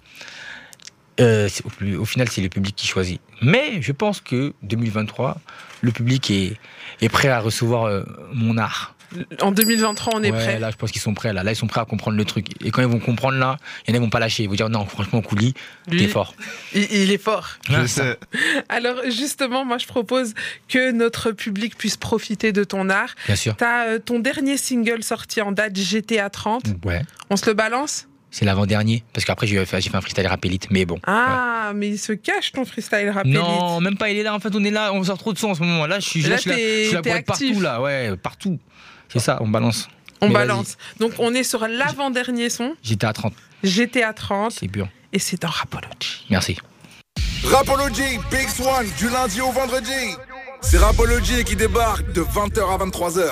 Euh, c'est- au, plus- au final, c'est le public qui choisit. Mais je pense que 2023, le public est, est prêt à recevoir euh, mon art. En 2023, on est Ouais, prêt. Là, je pense qu'ils sont prêts. Là. là, ils sont prêts à comprendre le truc. Et quand ils vont comprendre, là, il y en a qui vont pas lâcher. Ils vont dire non, franchement, Kouli, t'es fort. Il, il est fort. Je sais. Alors justement, moi, je propose que notre public puisse profiter de ton art. Bien sûr. T'as euh, ton dernier single sorti en date GTA 30. Ouais. On se le balance? C'est l'avant-dernier. Parce qu'après, j'ai fait, j'ai fait un freestyle rap élite. Mais bon. Ah, mais il se cache ton freestyle rap Non, Elite. même pas, il est là. En fait, on est là, on sort trop de son en ce moment. Là, je suis, Là, là, je suis là, t'es- je suis là pour t'es être actif. partout, là. Ouais, partout. C'est ça, on balance. On Mais balance. Donc on est sur l'avant-dernier son, J'étais à 30, GTA 30, c'est pur. et c'est dans Rapology. Merci. Rapology, Big Swan, du lundi au vendredi. C'est Rapology qui débarque de 20h à 23h.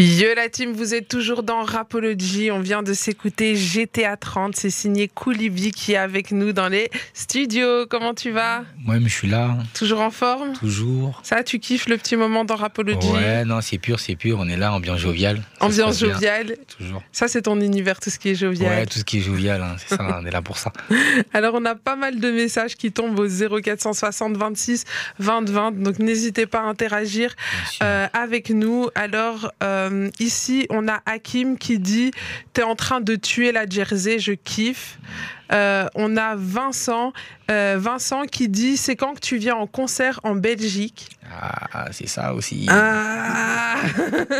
Yo la team, vous êtes toujours dans Rapology. On vient de s'écouter GTA 30. C'est signé Koulibi qui est avec nous dans les studios. Comment tu vas? Moi-même, je suis là, Toujours en forme? Toujours. Ça, tu kiffes le petit moment dans Rapology? Ouais, non, c'est pur, c'est pur. On est là, ambiance joviale. Ambiance joviale. Toujours. Ça, c'est ton univers, tout ce qui est jovial. Ouais, tout ce qui est jovial, hein, c'est ça, on est là pour ça. Alors, on a pas mal de messages qui tombent au 0460 26 20 20. Donc, n'hésitez pas à interagir euh, avec nous. Alors, euh, ici, on a Hakim qui dit T'es en train de tuer la Jersey, je kiffe. Euh, on a Vincent, euh, Vincent qui dit C'est quand que tu viens en concert en Belgique? Ah, c'est ça aussi. Ah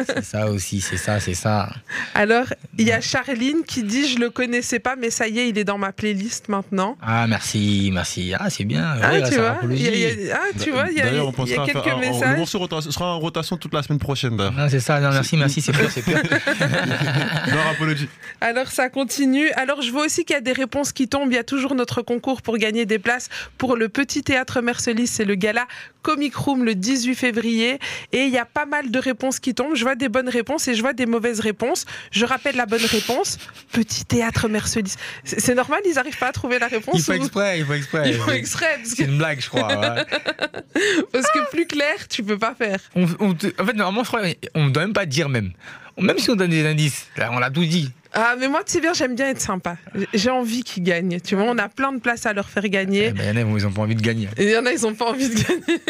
C'est ça aussi, c'est ça, c'est ça. Alors, il y a Charline qui dit Je le connaissais pas, mais ça y est, il est dans ma playlist maintenant. Ah, merci, merci. Ah, c'est bien. Ah, Ouais, tu vois, il y a- il y a- ah, tu vois, il y a, on y quelques faire- un- Le messages. morceau sera en rotation toute la semaine prochaine, d'ailleurs. Non, c'est ça, non, merci, merci, c'est pur, c'est Rapology. Alors ça continue. Alors je vois aussi qu'il y a des réponses qui tombent. Il y a toujours notre concours pour gagner des places pour le Petit Théâtre Mercelis. C'est le gala Comic Room le 18 février. Et il y a pas mal de réponses qui tombent. Je vois des bonnes réponses et je vois des mauvaises réponses. Je rappelle la bonne réponse. Petit Théâtre Mercelis. C'est c'est normal, ils n'arrivent pas à trouver la réponse Il faut ou- exprès, il faut exprès. Ils font exprès, parce que, C'est une blague, je crois. ouais. parce que plus clair, tu peux pas faire. On- on te- en fait, normalement, je crois on ne doit même pas dire même. Même si on donne des indices, là, on l'a tout dit. Ah, mais moi, tu sais bien, j'aime bien être sympa. J'ai envie qu'ils gagnent. Tu vois, on a plein de places à leur faire gagner. Eh ben, il y en a, ils n'ont pas envie de gagner. Il y en a, ils n'ont pas envie de gagner.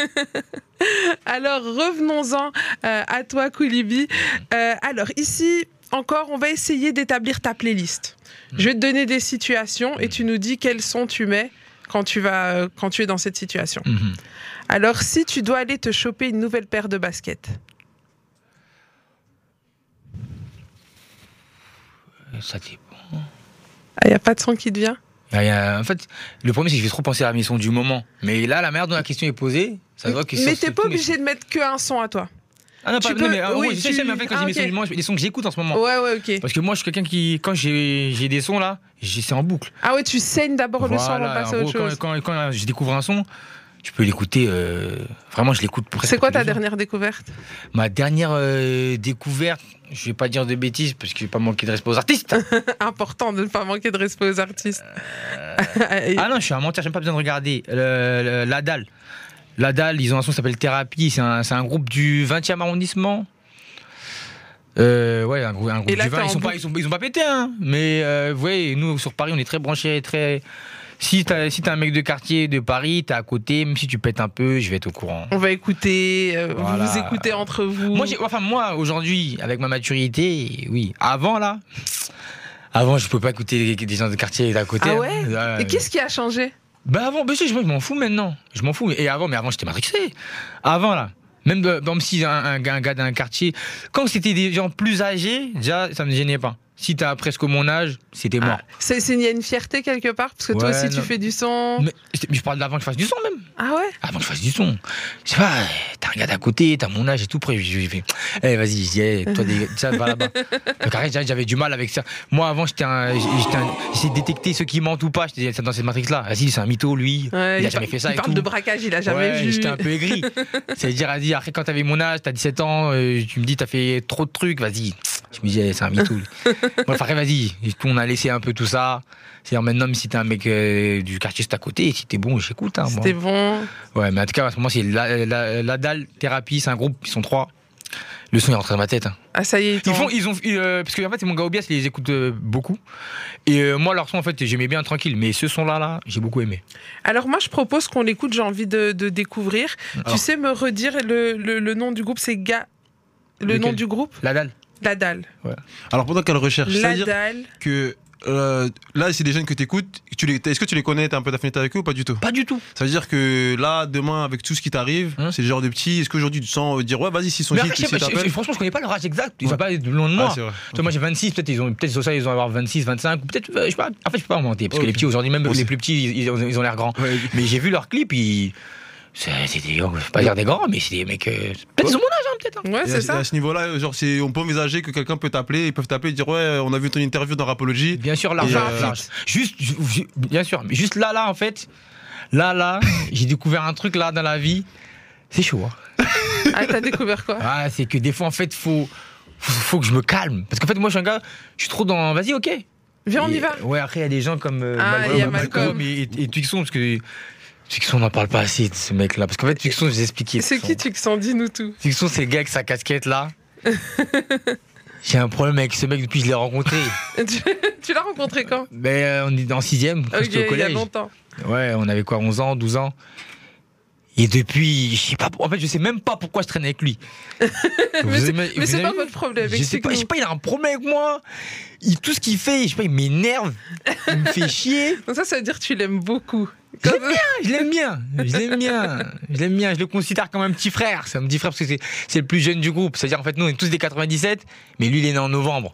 alors, revenons-en euh, à toi, Koulibi. Euh, alors, ici, encore, on va essayer d'établir ta playlist. Je vais te donner des situations et tu nous dis quels sons tu mets quand tu, vas, euh, quand tu es dans cette situation. Mhm. Alors, si tu dois aller te choper une nouvelle paire de baskets, Ça dépend. il n'y a pas de son qui te vient? A- en fait, le problème, c'est que je vais trop penser à la mission du moment. Mais là, la manière dont la question est posée, ça se voit que Mais t'es pas mes- obligé de mettre que un son à toi. Ah non, pas, Tu non, peux- mais en gros, oui, je sais, tu- sais, mais en fait, quand ah, j'ai mes ok. sons du moment, les sons que j'écoute en ce moment. Ouais, ouais, ok. Parce que moi, je suis quelqu'un qui, quand j'ai des sons là, c'est en boucle. Ah ouais, tu saignes d'abord le son avant de Voilà, passer à gros, autre quand, chose. quand, quand je découvre un son, je peux l'écouter. euh, vraiment, je l'écoute. C'est quoi ta dernière découverte? Ma dernière euh, découverte, je vais pas dire de bêtises parce que je vais pas manquer de respect aux artistes. Important de ne pas manquer de respect aux artistes. Et- ah non, je suis un menteur, j'ai pas besoin de regarder. Le- le- la dalle. La dalle, ils ont un son qui s'appelle Thérapie. C'est un, groupe du 20e arrondissement. Euh, ouais, un, grou- un groupe là, du 20. t'es en Ils, sont pas, boucle. ils, sont, ils ont pas pété, hein. Mais euh, vous voyez, nous, sur Paris, on est très branchés, très. Si t'as si un mec de quartier de Paris, t'es à côté, même si tu pètes un peu, je vais être au courant. On va écouter, euh, vous Voilà. vous écoutez entre vous. Moi, enfin, moi, aujourd'hui, avec ma maturité, oui. Avant, là, avant, je pouvais pas écouter des, gens de quartier d'à côté. Ah hein. ouais Euh, Et qu'est-ce qui a changé? Bah avant, bah, je, m'en fous maintenant. Je m'en fous. Et avant, mais avant, j'étais matrixé. Avant, là. Même, de- même si un, un gars, un gars d'un quartier, quand c'était des gens plus âgés, déjà, ça me gênait pas. Si t'as presque mon âge, c'était mort. Ah, C'est c'est- il y a une fierté quelque part parce que toi aussi tu fais du son. Mais, mais je parle d'avant que je fasse du son, même. Ah ouais? Avant que je fasse du son. Je sais pas, t'as un gars d'à côté, t'as mon âge et tout. Après, je fais, eh, vas-y, eh, toi, des, ça, va là-bas. Donc, arrête, j'avais- du mal avec ça. Moi, avant, j'étais un, de détecter ceux qui mentent ou pas. J'étais c'est dans cette matrix-là. Vas-y, c'est un mytho, lui. Ouais, il a jamais fait ça Il et parle tout. de braquage, il a jamais ouais, vu. J'étais un peu aigri. C'est-à-dire, vas-y, après, quand t'avais mon âge, t'as 17 ans, euh, tu me dis, t'as fait trop de trucs, vas-y. Je me disais, c'est un mytho. Bref, après, vas-y. On a laissé un peu tout ça. C'est-à-dire, maintenant, même si t'es un mec euh, du quartier juste à côté, si t'es bon, j'écoute. Hein, bon. Ouais, mais en tout cas, à ce moment, c'est la, la, la dalle thérapie, c'est un groupe, ils sont trois. Le son est rentré dans ma tête. hein. Ah ça y est, Ils font, ils ont, euh, parce que en fait, c'est mon gars Obias, ils les écoutent euh, beaucoup. Et euh, moi, leur son, en fait, j'aimais bien tranquille, mais ce son-là, là, j'ai beaucoup aimé. Alors moi je propose qu'on l'écoute, j'ai envie de, de découvrir. Tu sais me redire le, le- le nom du groupe, c'est Ga... Le Lequel nom du groupe? La dalle. La Dalle. Alors pendant qu'elle recherche, La Dalle. que euh, là, c'est des jeunes que tu écoutes. Tu les, est-ce que tu les connais? T'as un peu d'affinité avec eux ou pas du tout? Pas du tout. Ça veut dire que là, demain, avec tout ce qui t'arrive, Hein? c'est le genre de petits. Est-ce qu'aujourd'hui, tu sens euh, dire ouais, vas-y, s'ils sont je- franchement, je connais pas leur âge exact. Ils Ouais. sont pas loin de moi. Ah. Tu vois, moi j'ai 26, peut-être ils ont peut-être sur ça ils vont avoir 26, 25 ou peut-être euh, je sais pas. En fait, je peux pas en mentir parce que les petits aujourd'hui même les plus petits ils, ils ont ils ont l'air grands. Ouais. Mais j'ai vu leurs clips, ils c'est c'est des je vais pas dire des grands mais c'est des mecs euh, peut-être ils ont mon âge hein, peut-être. hein. Ouais, Et c'est à, ça. à ce niveau-là, genre, c'est, on peut envisager que quelqu'un peut t'appeler, ils peuvent t'appeler et dire ouais, on a vu ton interview dans Rapology. Bien sûr, large, Et, large, euh, large. Juste, ju- ju- bien sûr, mais juste là, là, en fait, là, là, j'ai découvert un truc là dans la vie. C'est chaud. hein. Ah t'as découvert quoi? Ah, c'est que des fois, en fait, faut, faut, faut que je me calme. Parce qu'en fait, moi, je suis un gars, je suis trop dans. Vas-y, ok. Viens on y va. Ouais, après, il y a des gens comme. euh, Ah, Malcolm, il y a Malcolm Malcolm. et, et, et Twixon, parce que. Twixon, on n'en parle pas assez de ce mec-là. Parce qu'en fait, Twixon, je vous ai expliqué. C'est qui s'en dis-nous tout Twixon, c'est le gars avec sa casquette là. J'ai un problème avec ce mec depuis que je l'ai rencontré. Tu, l'as rencontré quand? Mais euh, on est en sixième, quand Ok, j'étais au il y a collège. longtemps. Ouais, on avait quoi, 11 ans, 12 ans? Et depuis, je sais pas, en fait, je sais même pas pourquoi je traîne avec lui. Mais c'est- pas votre problème. Je sais pas, je explique-nous. sais pas, il a un problème avec moi. Il, tout ce qu'il fait, je sais pas, il m'énerve, il me fait chier. Donc ça, ça veut dire que tu l'aimes beaucoup. Je l'aime bien, je l'aime bien, je l'aime bien, je l'aime bien, je le considère comme un petit frère. C'est un petit frère parce que c'est, le plus jeune du groupe. C'est-à-dire, en fait, nous, on est tous des 97, mais lui, il est né en novembre.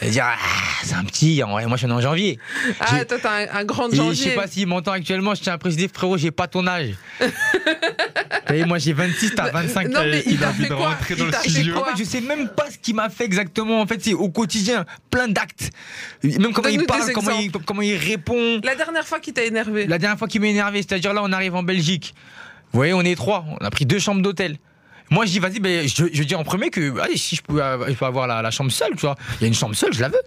C'est-à-dire, ah, c'est un petit, moi, je suis né en janvier. Ah, toi, t'as un, un grand Et je janvier. sais pas s'il m'entend actuellement, je tiens à préciser, frérot, j'ai pas ton âge. Vous voyez, moi j'ai 26, t'as 25. non, mais il a envie de rentrer dans le studio. quoi? En fait, je sais même pas ce qu'il m'a fait exactement. En fait, c'est au quotidien, plein d'actes. Même comment il parle, des comment il, comment il répond. La dernière fois qu'il t'a énervé. La dernière fois qu'il m'a énervé, c'est-à-dire là, on arrive en Belgique. Vous voyez, on est trois. On a pris deux chambres d'hôtel. Moi, je dis, vas-y, ben, je, je dis en premier que allez, si je peux, euh, je peux avoir la, la chambre seule, tu vois. Il y a une chambre seule, je la veux.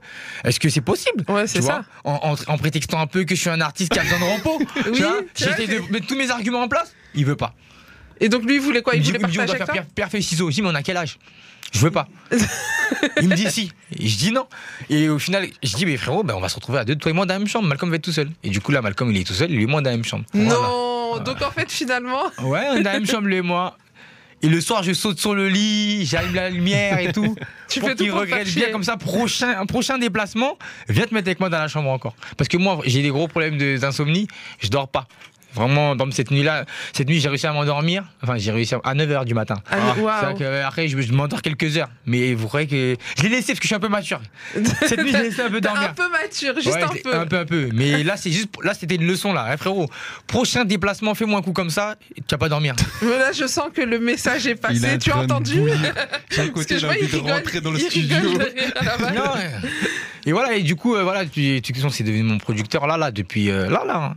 Est-ce que c'est possible? Ouais, c'est ça. en, en- en prétextant un peu que je suis un artiste qui a besoin de repos. Oui, j'essaie de mettre tous mes arguments en place. Il veut pas. Et donc lui, il voulait quoi? Il voulait dit, partager avec faire toi? Pierre, feuille, ciseaux. Je dis, mais on a quel âge? Je veux pas. il me dit si. Et je dis non. Et au final, je dis, mais frérot, ben, on va se retrouver à deux, toi et moi, dans la même chambre. Malcolm va être tout seul. Et du coup, là, Malcolm, il est tout seul, lui et moi, dans la même chambre. Voilà. Non Donc en fait, finalement, Ouais, on est dans la même chambre, lui et moi. Et le soir, je saute sur le lit, j'allume la lumière et tout. tu pour fais tout qu'il regrette faire bien chier. comme ça, prochain, un prochain déplacement, viens te mettre avec moi dans la chambre encore. Parce que moi, j'ai des gros problèmes d'insomnie, je dors pas. Vraiment, dans cette nuit-là, cette nuit, j'ai réussi à m'endormir. Enfin, j'ai réussi à 9h du matin. Ah, waouh. vrai que, euh, après, je, je m'endors quelques heures. Mais vous croyez que. Je l'ai laissé parce que je suis un peu mature. Cette nuit, j'ai laissé un peu dormir. un peu mature, juste Ouais, un peu. Un peu, un peu. Mais là, c'est juste. Là, c'était une leçon, là. Eh, frérot, prochain déplacement, fais-moi un coup comme ça, tu vas pas dormir. Mais Là, je sens que le message est passé. Tu as entendu Parce côté, que je vois, envie il de rigole, rentrer dans le studio. Et voilà, et du coup, euh, voilà, tu, tu, c'est devenu mon producteur là, là, depuis euh, là, là. hein.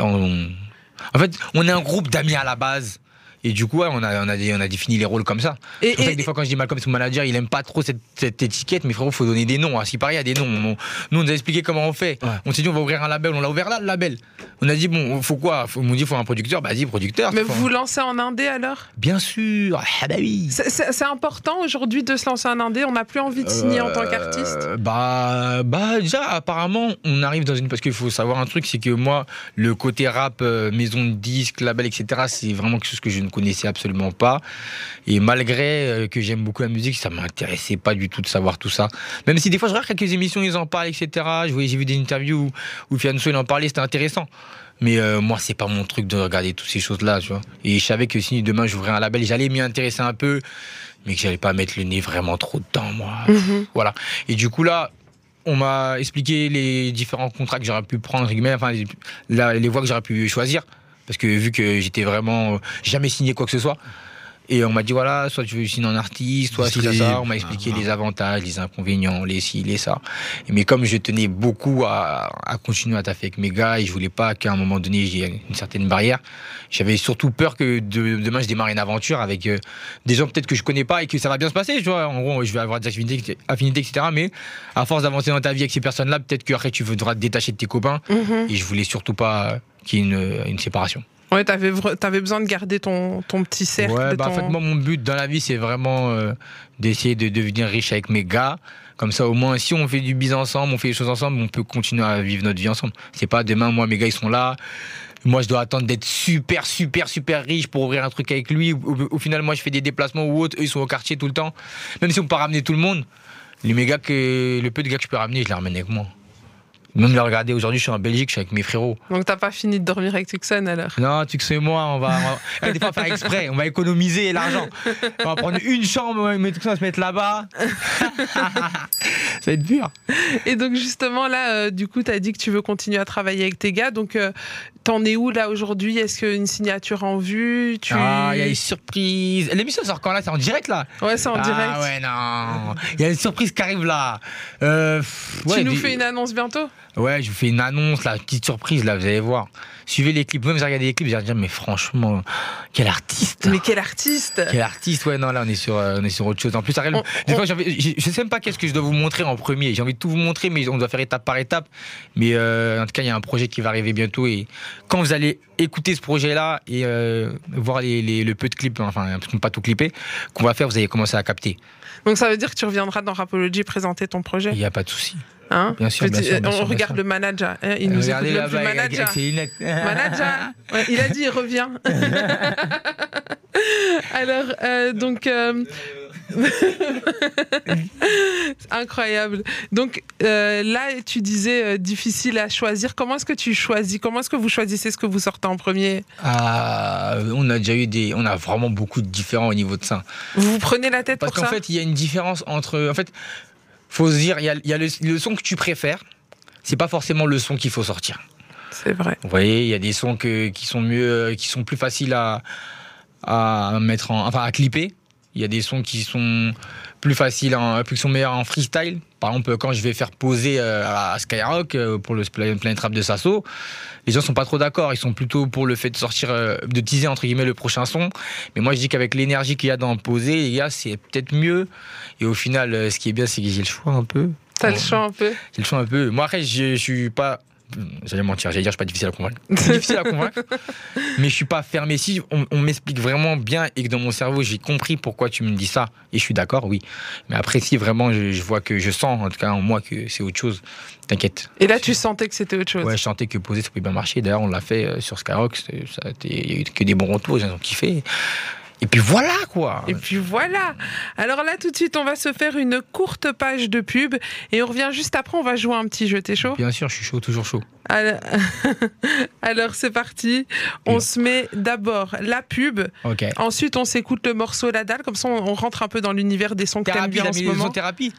En fait, on est un groupe d'amis à la base. Et du coup, ouais, on, a, on, a, on a défini les rôles comme ça. Et, C'est pour ça et- que des fois, quand je dis Malcolm, son manager, il aime pas trop cette, cette étiquette, mais frérot, faut donner des noms. À ce qui paraît, il y a des noms. On- nous, on nous a expliqué comment on fait. Ouais. On s'est dit, on va ouvrir un label. On l'a ouvert là, le label. On a dit, bon, faut quoi? Faut, On m'a dit, faut un producteur. Bah, dis, producteur. mais vous vous lancez en indé alors? Bien sûr. Ah, bah oui. C'est- important aujourd'hui de se lancer en indé? On n'a plus envie de signer en tant qu'artiste? Euh, Bah, bah déjà, apparemment, on arrive dans une. Parce qu'il faut savoir un truc, c'est que moi, le côté rap, euh, maison de disques, label, etc., c'est vraiment quelque chose que je ne connaissais absolument pas. Et malgré euh, que j'aime beaucoup la musique, ça m'intéressait pas du tout de savoir tout ça. Même si des fois, je regarde quelques émissions, ils en parlent, etc. J'ai vu des interviews où, où Fianso, il en parlait, c'était intéressant. Mais euh, moi, c'est pas mon truc de regarder toutes ces choses-là, tu vois. Et je savais que si demain j'ouvrais un label, j'allais m'y intéresser un peu, mais que j'allais pas mettre le nez vraiment trop dedans, moi. Mhm. Voilà. Et du coup, là, on m'a expliqué les différents contrats que j'aurais pu prendre, enfin, les voies que j'aurais pu choisir. Parce que vu que j'étais vraiment euh, jamais signé quoi que ce soit. Et on m'a dit, voilà, soit tu veux signer en artiste, soit si ça, ça. On m'a expliqué Ah, les avantages, les inconvénients, les ci, les ça. Mais comme je tenais beaucoup à, à continuer à taffer avec mes gars et je voulais pas qu'à un moment donné j'ai une certaine barrière, j'avais surtout peur que de- demain je démarre une aventure avec euh, des gens peut-être que je connais pas et que ça va bien se passer, tu vois. En gros, je vais avoir des affinités, affinités etc. Mais à force d'avancer dans ta vie avec ces personnes-là, peut-être qu'après tu voudras te détacher de tes copains. Mhm. Et je voulais surtout pas qu'il y ait une, une séparation. Ouais, t'avais besoin de garder ton, ton petit cercle. Ouais, bah, ton- en fait, moi, mon but dans la vie, c'est vraiment euh, d'essayer de devenir riche avec mes gars. Comme ça, au moins, si on fait du business ensemble, on fait les choses ensemble, on peut continuer à vivre notre vie ensemble. C'est pas demain, moi, mes gars, ils sont là. Moi, je dois attendre d'être super, super, super riche pour ouvrir un truc avec lui. Au, au final, moi, je fais des déplacements ou autres. Eux, ils sont au quartier tout le temps. Même si on peut pas ramener tout le monde, les mégas que, le peu de gars que je peux ramener, je les ramène avec moi. Même les regarder, aujourd'hui, je suis en Belgique, je suis avec mes frérots. Donc t'as pas fini de dormir avec Tucson alors? Non, tu sais moi, on va, on va- des fois faire exprès, on va économiser l'argent. On va prendre une chambre, mais on va se mettre là-bas. ça va être dur. Et donc justement là, euh, du coup, t'as dit que tu veux continuer à travailler avec tes gars. Donc euh, t'en es où là aujourd'hui? Est-ce qu'une signature en vue tu... Ah, il y a une surprise. L'émission sort quand là? C'est en direct là? Ouais, c'est en ah, direct. ouais, non. Il y a une surprise qui arrive là. Euh, pff, Tu ouais, nous fais une annonce bientôt? Ouais, je vous fais une annonce, là, petite surprise là, vous allez voir. Suivez les clips. Même si vous regardez les clips, allez dire, mais franchement, quel artiste Mais quel artiste Quel artiste, ouais, non, là, on est sur, euh, on est sur autre chose. En plus, Ariel, On- des on- fois, j'ai je je sais même pas qu'est-ce que je dois vous montrer en premier. J'ai envie de tout vous montrer, mais on doit faire étape par étape. Mais euh, en tout cas, il y a un projet qui va arriver bientôt. Et quand vous allez écouter ce projet-là et euh, voir les, les- le peu de clips, enfin, parce qu'on pas tout clipper, qu'on va faire, vous allez commencer à capter. Donc ça veut dire que tu reviendras dans Rapology présenter ton projet? Il n'y a pas de souci. hein? Bien sûr, bien sûr, bien on sûr, regarde le manager. hein, il nous écoute même plus manager. Manager. Ouais, il a dit il revient. Alors, euh, donc. euh, Incroyable. Donc euh, là, tu disais euh, difficile à choisir. Comment est-ce que tu choisis? Comment est-ce que vous choisissez ce que vous sortez en premier? Ah, on a déjà eu des. On a vraiment beaucoup de différents au niveau de ça. Vous vous prenez la tête Parce pour qu'en ça? fait, il y a une différence entre. En fait, faut se dire, il y a, il y a le, le son que tu préfères, c'est pas forcément le son qu'il faut sortir. C'est vrai. Vous voyez, il y a des sons que, qui sont mieux, qui sont plus faciles à, à mettre en, enfin à clipper. Il y a des sons qui sont plus faciles, en, qui sont meilleurs en freestyle. Par exemple, quand je vais faire poser euh, à Skyrock euh, pour le Pla- Planet Rap de Sasso, les gens sont pas trop d'accord. Ils sont plutôt pour le fait de sortir, euh, de teaser entre guillemets le prochain son. Mais moi, je dis qu'avec l'énergie qu'il y a dans poser, les gars, c'est peut-être mieux. Et au final, ce qui est bien, c'est que j'ai le choix un peu. T'as le choix un peu. J'ai le choix un peu. Moi, après, je, je suis pas. J'allais mentir, j'allais dire, je suis pas difficile à convaincre. C'est difficile à convaincre, mais je suis pas fermé. Si on, on m'explique vraiment bien et que dans mon cerveau, j'ai compris pourquoi tu me dis ça, et je suis d'accord, oui. Mais après, si vraiment je, je vois que je sens, en tout cas en moi, que c'est autre chose, t'inquiète. Et là, tu sentais que c'était autre chose. Ouais, je sentais que poser, ça pouvait bien marcher. D'ailleurs, on l'a fait euh, sur Skyrock, c'était- ça a été- il y a eu que des bons retours, gens ont kiffé. Et puis voilà quoi. Et puis voilà. Alors là, tout de suite, on va se faire une courte page de pub et on revient juste après. On va jouer un petit jeu. T'es chaud? Bien sûr, je suis chaud, toujours chaud. Alors, Alors, c'est parti. On Bien. se met d'abord la pub. Ok. Ensuite, on s'écoute le morceau La Dalle. Comme ça, on rentre un peu dans l'univers des sons que Thérapie, bien la en ce moment. thérapie.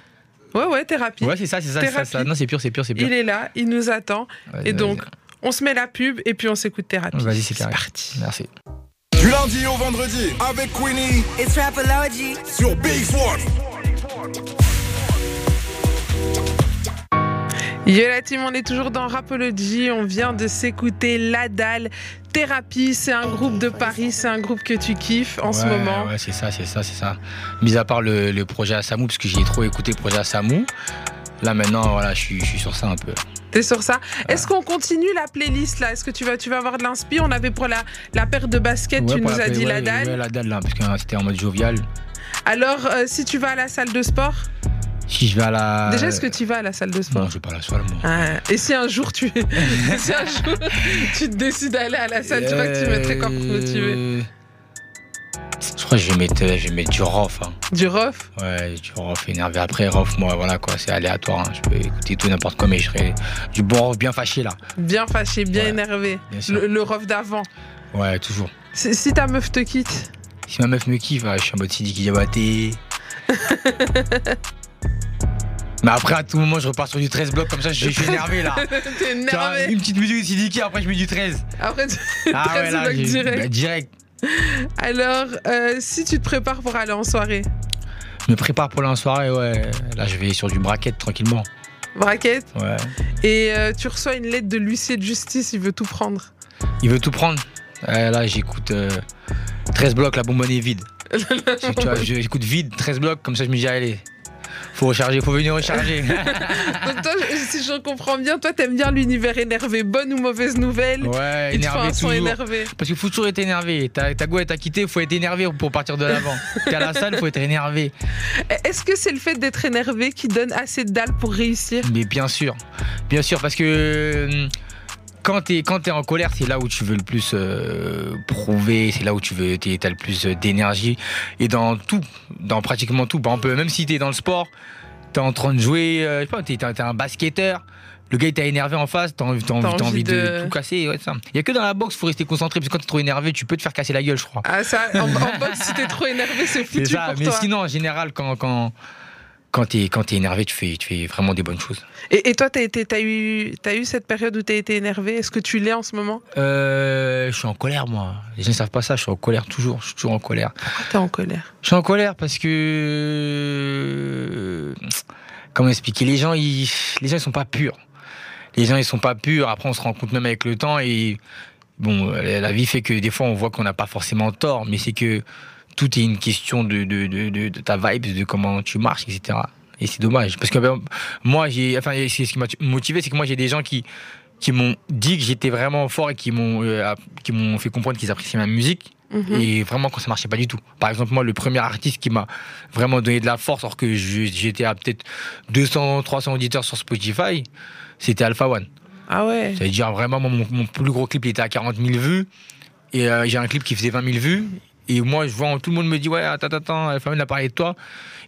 Ouais, ouais, thérapie. Ouais, c'est ça, c'est ça. Non, c'est pur, c'est pur, c'est pur. Il est là, il nous attend. Et donc, on se met la pub et puis on s'écoute thérapie. Vas-y, c'est parti. Merci. Du lundi au vendredi avec Queenie It's Rapology. sur BX1. Yo la team, on est toujours dans Rapology. On vient de s'écouter La Dalle. Thérapie, c'est un groupe de Paris, c'est un groupe que tu kiffes en ce moment. Ouais, c'est ça, c'est ça, c'est ça. Mis à part le, le projet Asamou, parce que j'ai trop écouté le projet Asamou. Là maintenant, voilà, je suis, je suis sur ça un peu. T'es sur ça Est-ce qu'on continue la playlist là? Est-ce que tu vas, tu vas avoir de l'inspi? On avait pour la, la paire de baskets, Ouais, tu nous as dit ouais, La Dalle. Ouais, la dalle là, parce que hein, c'était en mode jovial. Alors, euh, si tu vas à la salle de sport, Si je vais à la. déjà, est-ce que tu vas à la salle de sport? Non, je vais pas à la salle, moi. Ah, Et si un jour tu, si un jour tu te décides d'aller à la salle, tu vois que tu mettrais quoi pour Euh, Je vais mettre, je vais mettre du rof. hein. Du rof Ouais, du rof énervé. Après, rof, moi, voilà quoi, c'est aléatoire. hein. Je peux écouter tout n'importe quoi, mais je serai du bon rof bien fâché là. Bien fâché, bien Ouais, énervé. bien. Le, le rof d'avant. Ouais, toujours. Si, si ta meuf te quitte, Si ma meuf me kiffe, je suis en mode Sidi Diabaté. Mais après, à tout moment, je repars sur du 13 blocs, comme ça, je, suis énervé là. t'es énervé. une petite musique de Sidiki, après, je mets du 13. Après, tu... Ah 13 ouais, là, blocs direct. bah, direct. Alors, euh, si tu te prépares pour aller en soirée, Je me prépare pour la soirée, ouais. Là, je vais sur du bracket tranquillement. braquette, Ouais. et euh, tu reçois une lettre de l'huissier de justice, il veut tout prendre. Il veut tout prendre. Là, j'écoute euh, 13 blocs, la bonbonne est vide. J'écoute vide, 13 blocs, comme ça, je me dis, allez. Faut recharger, faut venir recharger. Donc toi, si je comprends bien, toi, t'aimes bien l'univers énervé, bonne ou mauvaise nouvelle, ouais, il te énervé toujours. énervé. Parce qu'il faut toujours être énervé. Ta, ta go, elle t'a quitté, faut être énervé pour partir de l'avant. T'es à la salle, faut être énervé. Est-ce que c'est le fait d'être énervé qui donne assez de dalle pour réussir? Mais bien sûr, bien sûr, parce que euh, quand t'es quand t'es en colère, c'est là où tu veux le plus euh, prouver, c'est là où tu veux, t'as le plus euh, d'énergie. Et dans tout, dans pratiquement tout, par exemple, même si t'es dans le sport, t'es en train de jouer, euh, je sais pas, t'es un basketteur. Le gars il t'a énervé en face, t'as envie, envie, de... tout casser. Ouais, ça. Il y a que dans la boxe, faut rester concentré, parce que quand t'es trop énervé, tu peux te faire casser la gueule, je crois. Ah ça, en, en boxe, si t'es trop énervé, c'est C'est foutu ça, pour mais toi. sinon en général quand quand quand t'es quand t'es énervé, tu fais tu fais vraiment des bonnes choses. Et, et toi, été- t'as eu, t'as eu cette période où t'as été énervé? Est-ce que tu l'es en ce moment? Euh, je suis en colère moi. Les gens ne savent pas ça, je suis en colère toujours, je suis toujours en colère. Pourquoi t'es en colère? Je suis en colère parce que comment expliquer? Les gens ils les gens ils sont pas purs. Les gens ils sont pas purs, après on se rend compte même avec le temps et bon la vie fait que des fois on voit qu'on n'a pas forcément tort, mais c'est que tout est une question de, de, de, de- de ta vibe, de comment tu marches, etc. Et c'est dommage. Parce que ben, moi, j'ai, enfin, c'est ce qui m'a motivé, c'est que moi, j'ai des gens qui, qui m'ont dit que j'étais vraiment fort et qui m'ont, euh, qui m'ont fait comprendre qu'ils appréciaient ma musique. Mhm. Et vraiment, quand ça marchait pas du tout. Par exemple, moi, le premier artiste qui m'a vraiment donné de la force, alors que j'étais à peut-être 200, 300 auditeurs sur Spotify, c'était Alpha One. Ah ouais Ça veut dire vraiment, mon, mon plus gros clip il était à 40 000 vues. Et euh, j'ai un clip qui faisait 20 000 vues. Et moi, je vois, tout le monde me dit, ouais, attends, attends, la famille a parlé de toi.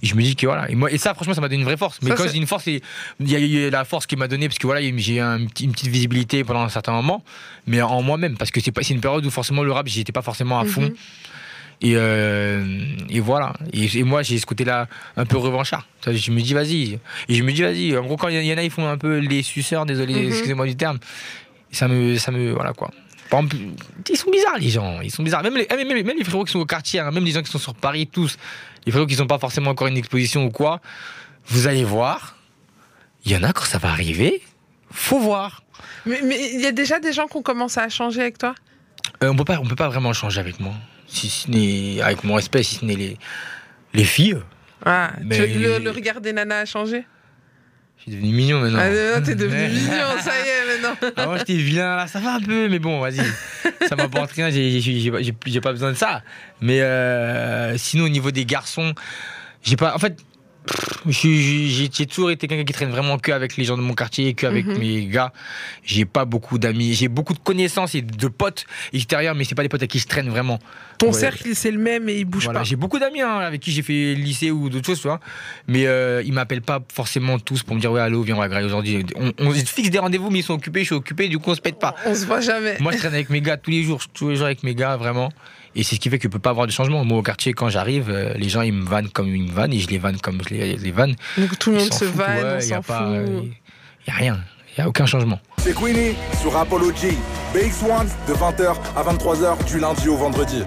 Et je me dis que voilà. Et, moi, et ça, franchement, ça m'a donné une vraie force. Mais Ça, quand je dis une force, il y a eu la force qui m'a donné, parce que voilà, j'ai un une petite visibilité pendant un certain moment. Mais en moi-même, parce que c'est pas- c'est une période où forcément le rap, j'y étais pas forcément à fond. Mhm. Et, euh, et voilà. Et, et moi, j'ai ce côté-là un peu revanchard. Je me dis, vas-y. Et je me dis, vas-y. En gros, quand il y en a, ils font un peu les suceurs, désolé, Mhm. excusez-moi du terme. Ça me, ça me. Voilà quoi. Exemple, ils sont bizarres, les gens. Ils sont bizarres. Même les, même, même- les frérots qui sont au quartier, hein, même les gens qui sont sur Paris, tous. Les frérots qui sont pas forcément encore une exposition ou quoi. Vous allez voir. Il y en a quand ça va arriver. Faut voir. Mais il y a déjà des gens qui ont commencé à changer avec toi? Euh, on peut pas, on peut pas vraiment changer avec moi. Si ce n'est avec mon respect, si ce n'est les, les filles. ah, Mais- tu- le, le regard des nanas a changé? Je suis devenu mignon maintenant. Ah, non, T'es devenu mignon, ça y est maintenant Avant j'étais vilain, là ça va un peu, mais bon, vas-y. Ça m'apporte rien, j'ai- pas besoin de ça. Mais euh, sinon, au niveau des garçons, j'ai pas. En fait, J'ai toujours été quelqu'un qui traîne vraiment que avec les gens de mon quartier, que avec Mhm. mes gars. J'ai pas beaucoup d'amis. J'ai beaucoup de connaissances et de potes extérieurs, mais c'est pas des potes avec qui je traîne vraiment. Ton Ouais. cercle, c'est le même et il bouge Voilà, pas. J'ai beaucoup d'amis hein, avec qui j'ai fait lycée ou d'autres choses, tu vois. Mais euh, ils m'appellent pas forcément tous pour me dire ouais allô viens on va grailler aujourd'hui. On, on se fixe des rendez-vous mais ils sont occupés, je suis occupé, du coup on se pète pas. On se voit jamais. Moi je traîne avec mes gars tous les jours, tous les jours avec mes gars vraiment. Et c'est ce qui fait que je peux pas avoir de changement. Moi au quartier quand j'arrive, euh, les gens ils me vannent comme ils me vannent et je les vanne comme je les, les vanne. Donc tout le monde s'en se vanne, ouais, on s'en fout. euh, y a rien, y a aucun changement. C'est Queenie sur Apollo G. BX1 de 20h à 23h du lundi au vendredi.